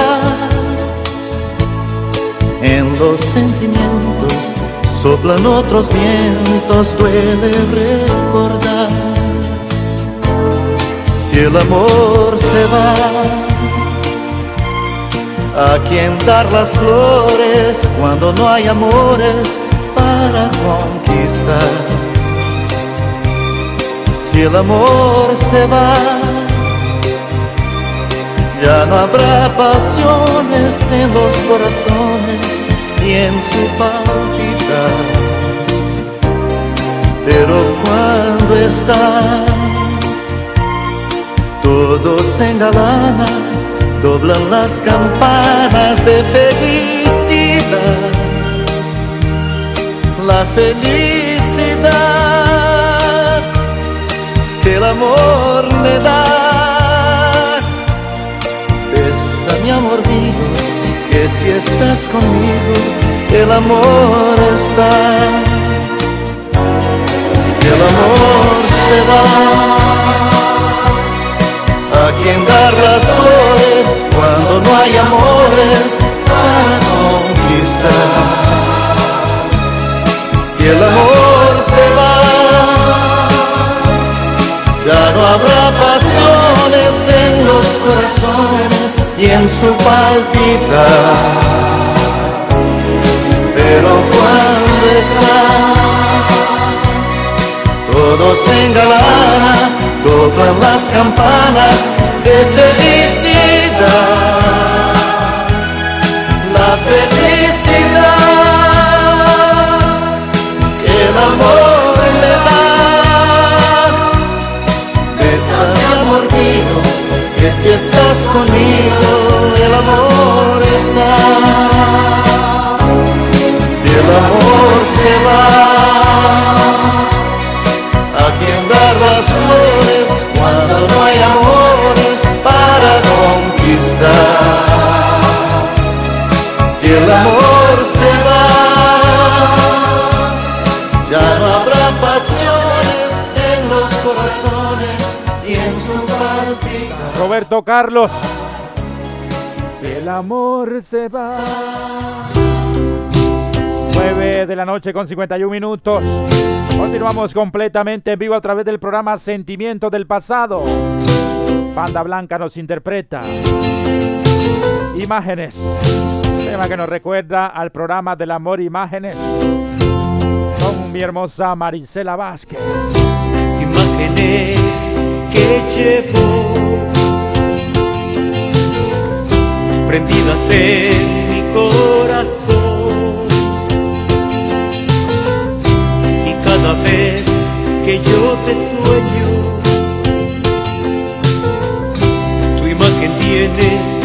en los sentimientos soplan otros vientos, duele recordar. Si el amor se va, ¿a quién dar las flores cuando no hay amores para conquistar? Si el amor se va, ya no habrá pasiones en los corazones y en su palpitar. Pero cuando está, todo se engalana, doblan las campanas de felicidad. La felicidad que el amor me da. Besa mi amor mío, que si estás conmigo, el amor está. Si el amor se va, ¿a quién dar las flores cuando no hay amores para conquistar? Si el amor se va, ya no habrá pasiones en los corazones y en su palpitar. Pero cuando está, todo se engalana, tocan las campanas de felicidad. La felicidad que el amor me da. Besa mi amor mío, que si estás conmigo, el amor está. Si el amor se va, Roberto Carlos. Si el amor se va. 9 de la noche con 51 minutos. Continuamos completamente en vivo a través del programa Sentimiento del Pasado. Banda Blanca nos interpreta. Imágenes. Tema que nos recuerda al programa del amor Imágenes. Con mi hermosa Marisela Vázquez. Imágenes que llevo prendidas en mi corazón. Y cada vez que yo te sueño, tu imagen viene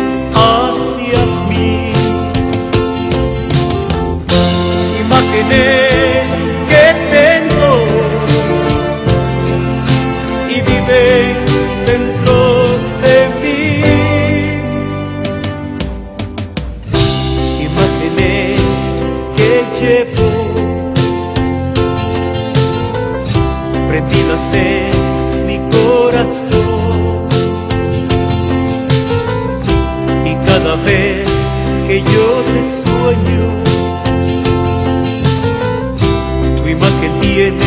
mi corazón. Y cada vez que yo te sueño, tu imagen viene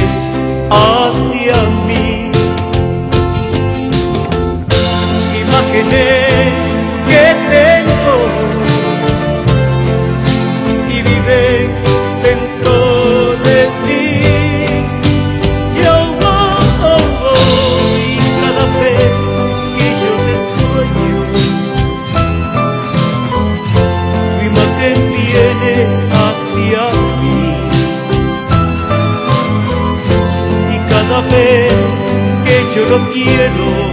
hacia mí. Imágenes que yo no quiero.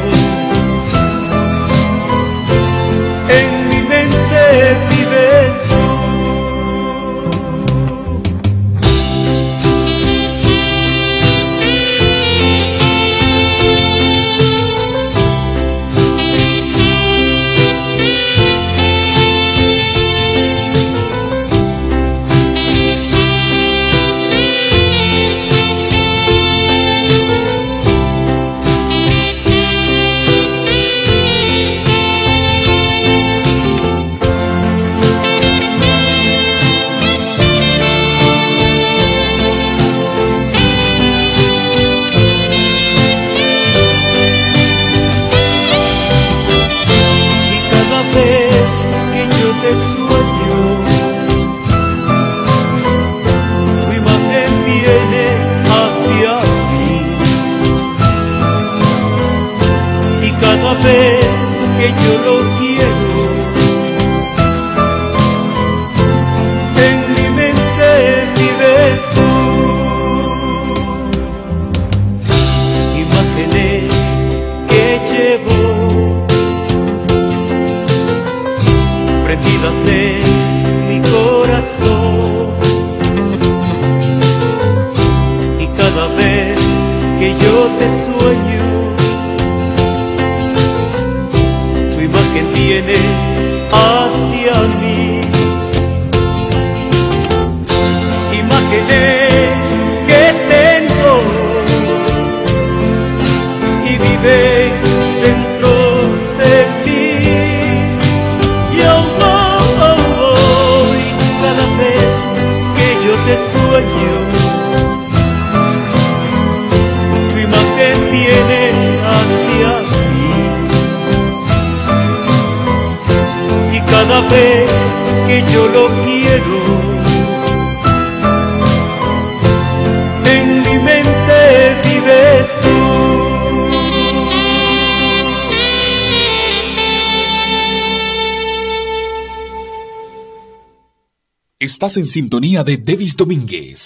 Estás en sintonía de Devis Domínguez.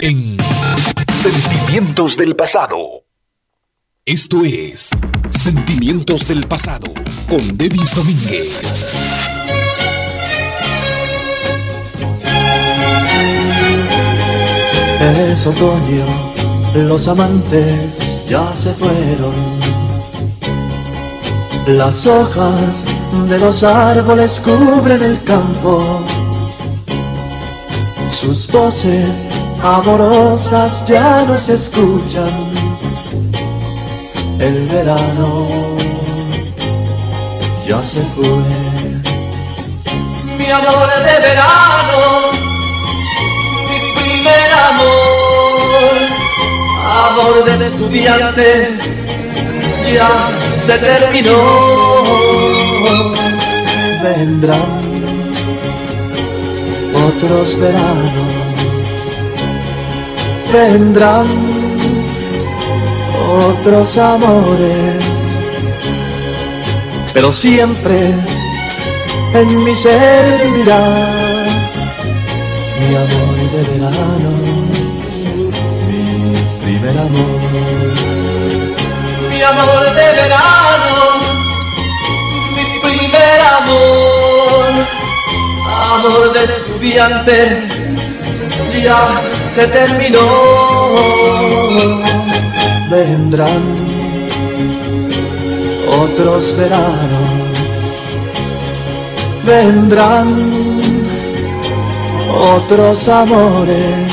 En Sentimientos del Pasado. Esto es Sentimientos del Pasado con Devis Domínguez. Es otoño, los amantes ya se fueron. Las hojas de los árboles cubren el campo. Sus voces amorosas ya no se escuchan. El verano ya se fue. Mi amor de verano, mi primer amor, amor de estudiante, ya se terminó. Vendrán otros veranos, vendrán otros amores, pero siempre en mi ser vivirá mi amor de verano, mi primer amor. Mi amor de verano, mi primer amor, amor de estudiante, ya se terminó. vendrán otros veranos, vendrán otros amores,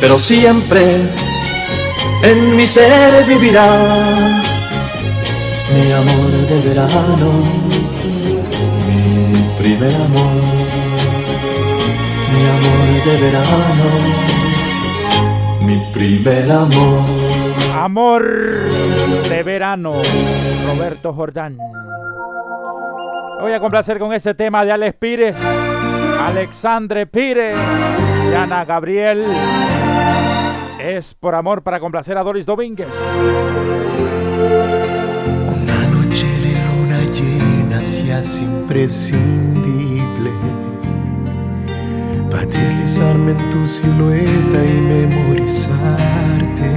pero siempre en mi ser vivirá mi amor de verano, primer amor, mi amor de verano, mi primer amor. Amor de verano, Roberto Jordán. Voy a complacer con ese tema de Alex Pires, Alexandre Pires y Ana Gabriel. Es por amor para complacer a Doris Domínguez. Una noche de luna llena se hace imprescindible para deslizarme en tu silueta y memorizarte.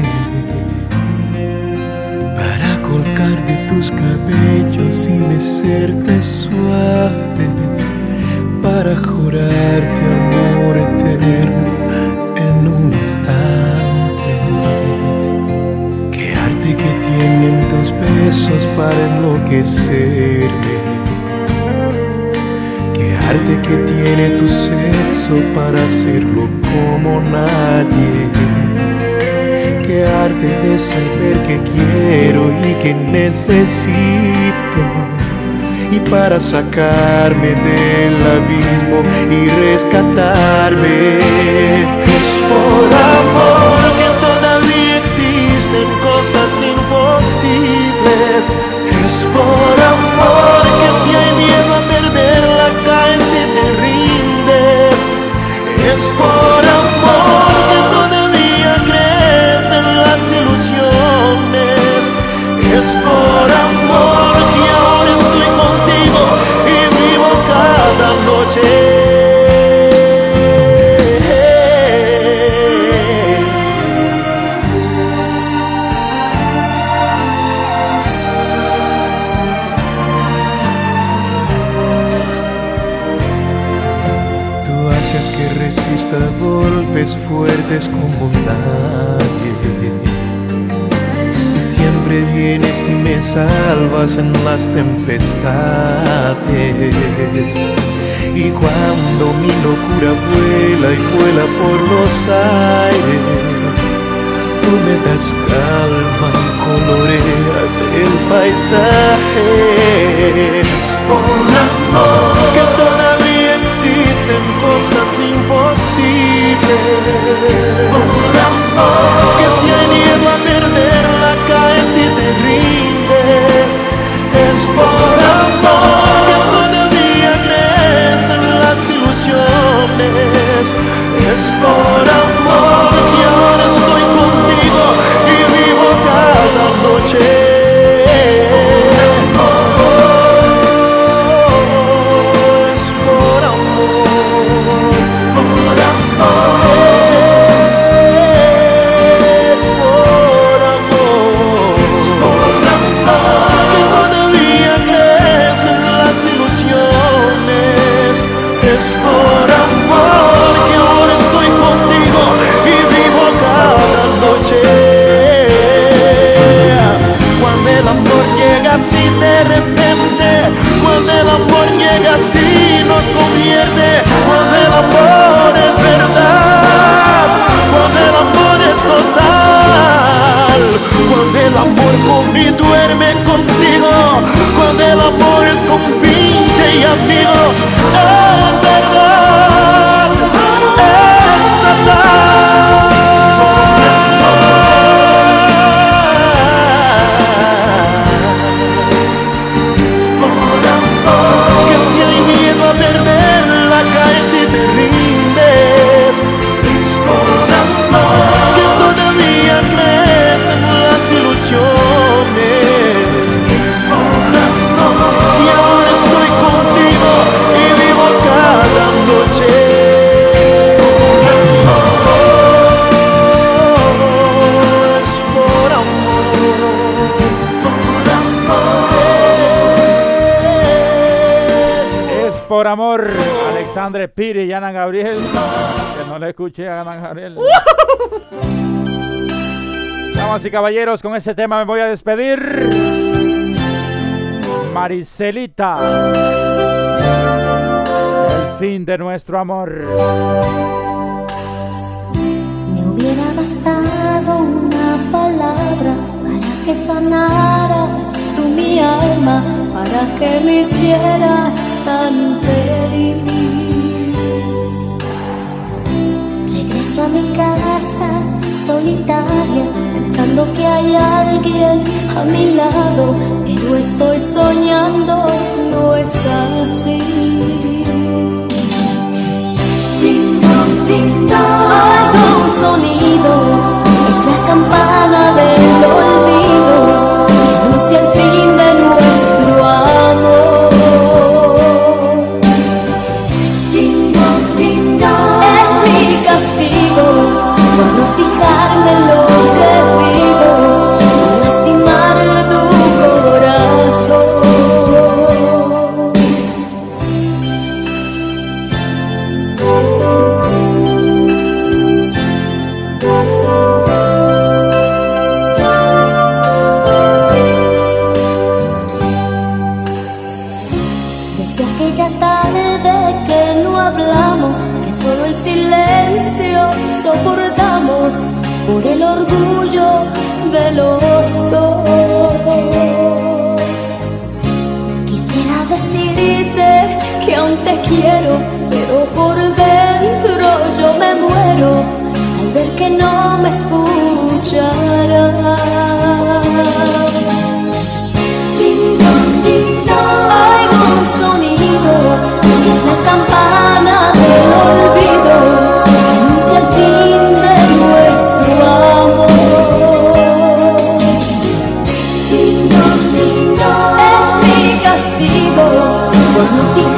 para colgar de tus cabellos y mecerte suave, para jurarte amor eterno en un instante. Qué arte que tienen tus besos para enloquecerme. Arte que tiene tu sexo para hacerlo como nadie. Qué arte de saber que quiero y que necesito. Y para sacarme del abismo y rescatarme. Es por amor que todavía existen cosas imposibles. Es por amor que si hay miedo Es golpes fuertes como nadie. Y siempre vienes y me salvas en las tempestades. Y cuando mi locura vuela y vuela por los aires, tú me das calma, coloreas el paisaje. Es por amor que todavía existen cosas imposibles. Es por amor que si hay miedo a perderla caes y te rindes. Es por amor que todavía crees en las ilusiones. Es por así de repente, cuando el amor llega así nos convierte, cuando el amor es verdad, cuando el amor es total, cuando el amor conmigo duerme contigo, cuando el amor es compinche y amigo, Alexandre Piri y Ana Gabriel. Que no le escuché a Ana Gabriel. Damas y caballeros, con ese tema me voy a despedir. Maricelita. El fin de nuestro amor. Me hubiera bastado una palabra para que sanaras tú mi alma, para que me hicieras tan feliz. Regreso a mi casa solitaria, pensando que hay alguien a mi lado, pero estoy soñando, no es así. Ding dong, ding dong. Oigo un sonido, es la campana del olvido que anuncia el fin por no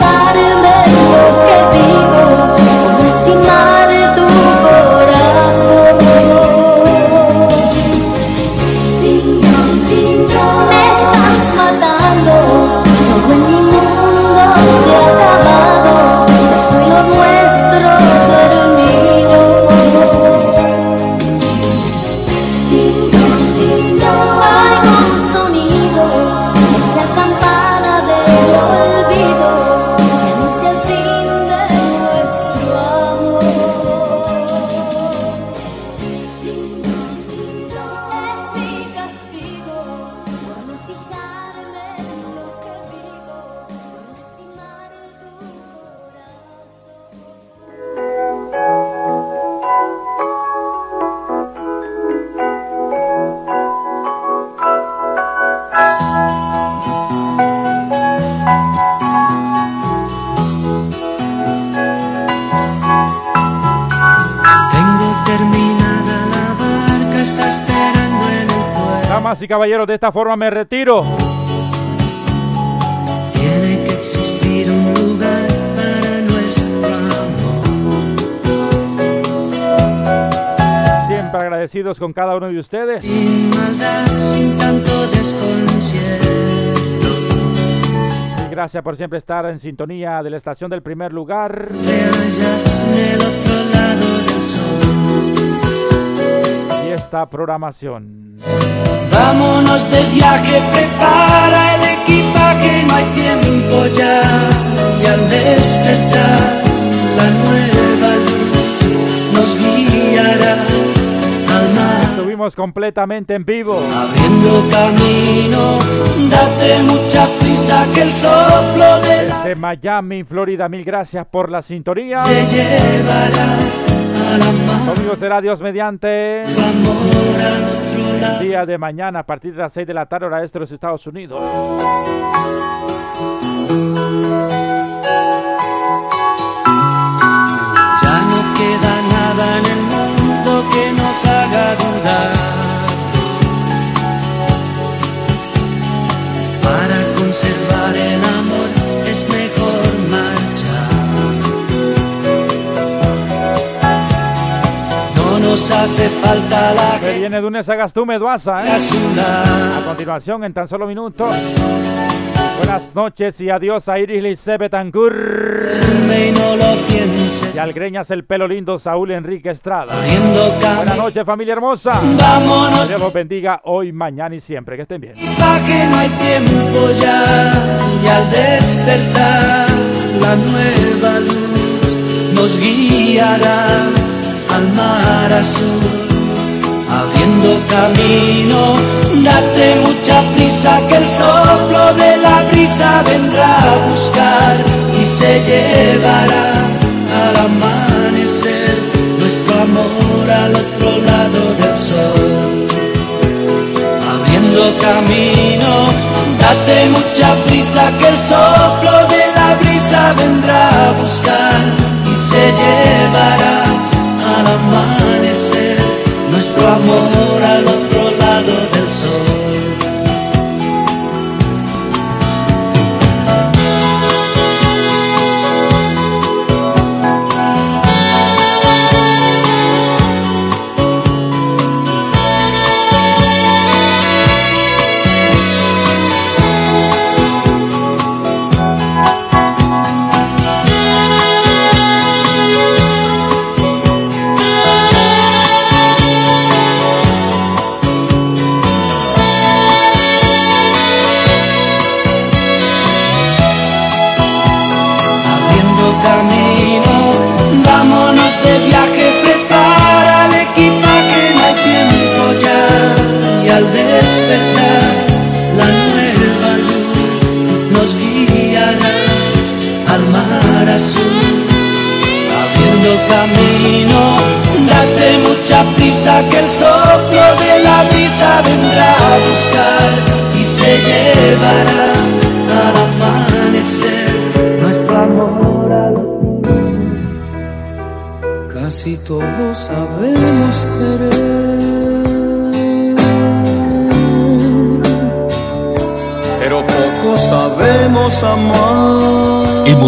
de esta forma me retiro. Tiene que existir un lugar para nuestro amor. Siempre agradecidos con cada uno de ustedes. Sin maldad, sin tanto desconcierto. Y gracias por siempre estar en sintonía de la estación del primer lugar. De allá del otro lado del sol. Y esta programación. Vámonos de viaje, prepara el equipaje, no hay tiempo ya. Y al despertar, la nueva luz nos guiará al mar. Estuvimos completamente en vivo. Abriendo camino, date mucha prisa que el soplo de la De Miami, Florida, mil gracias por la sintonía. se llevará a la mar. Conmigo será Dios mediante. Su amor El día de mañana a partir de las 6 de la tarde, hora este de los Estados Unidos. Ya no queda nada en el mundo que nos haga dudar. Para conservar el amor es mejor nos hace falta la Que viene de un Sagastume Duasa, ¿eh? A continuación, en tan solo minutos. Buenas noches y adiós a Iris Lice Betancourt. y no. Y al Greñas el pelo lindo Saúl Enrique Estrada. Buenas noches, familia hermosa. Vámonos. Dios los bendiga hoy, mañana y siempre. Que estén bien. Pa' que no hay tiempo ya y al despertar la nueva luz nos guiará al mar azul abriendo camino date mucha prisa que el soplo de la brisa vendrá a buscar y se llevará al amanecer nuestro amor al otro lado del sol abriendo camino. Date mucha prisa que el soplo de la brisa vendrá a buscar y se llevará al amanecer. Nuestro amor al otro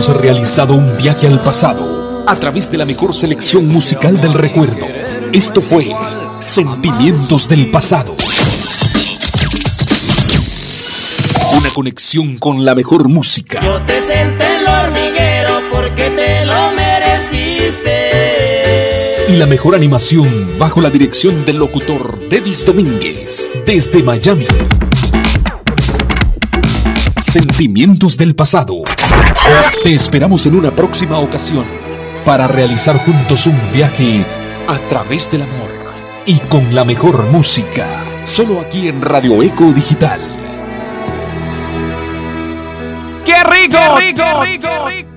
Hemos realizado un viaje al pasado a través de la mejor selección musical del recuerdo. Esto fue Sentimientos del Pasado. Una conexión con la mejor música Yo te senté en el hormiguero porque te lo mereciste. y la mejor animación bajo la dirección del locutor Devis Domínguez desde Miami. Sentimientos del pasado. Te esperamos en una próxima ocasión para realizar juntos un viaje a través del amor y con la mejor música. Solo aquí en Radio Eco Digital. ¡Qué rico! ¡Qué rico! ¡Qué rico!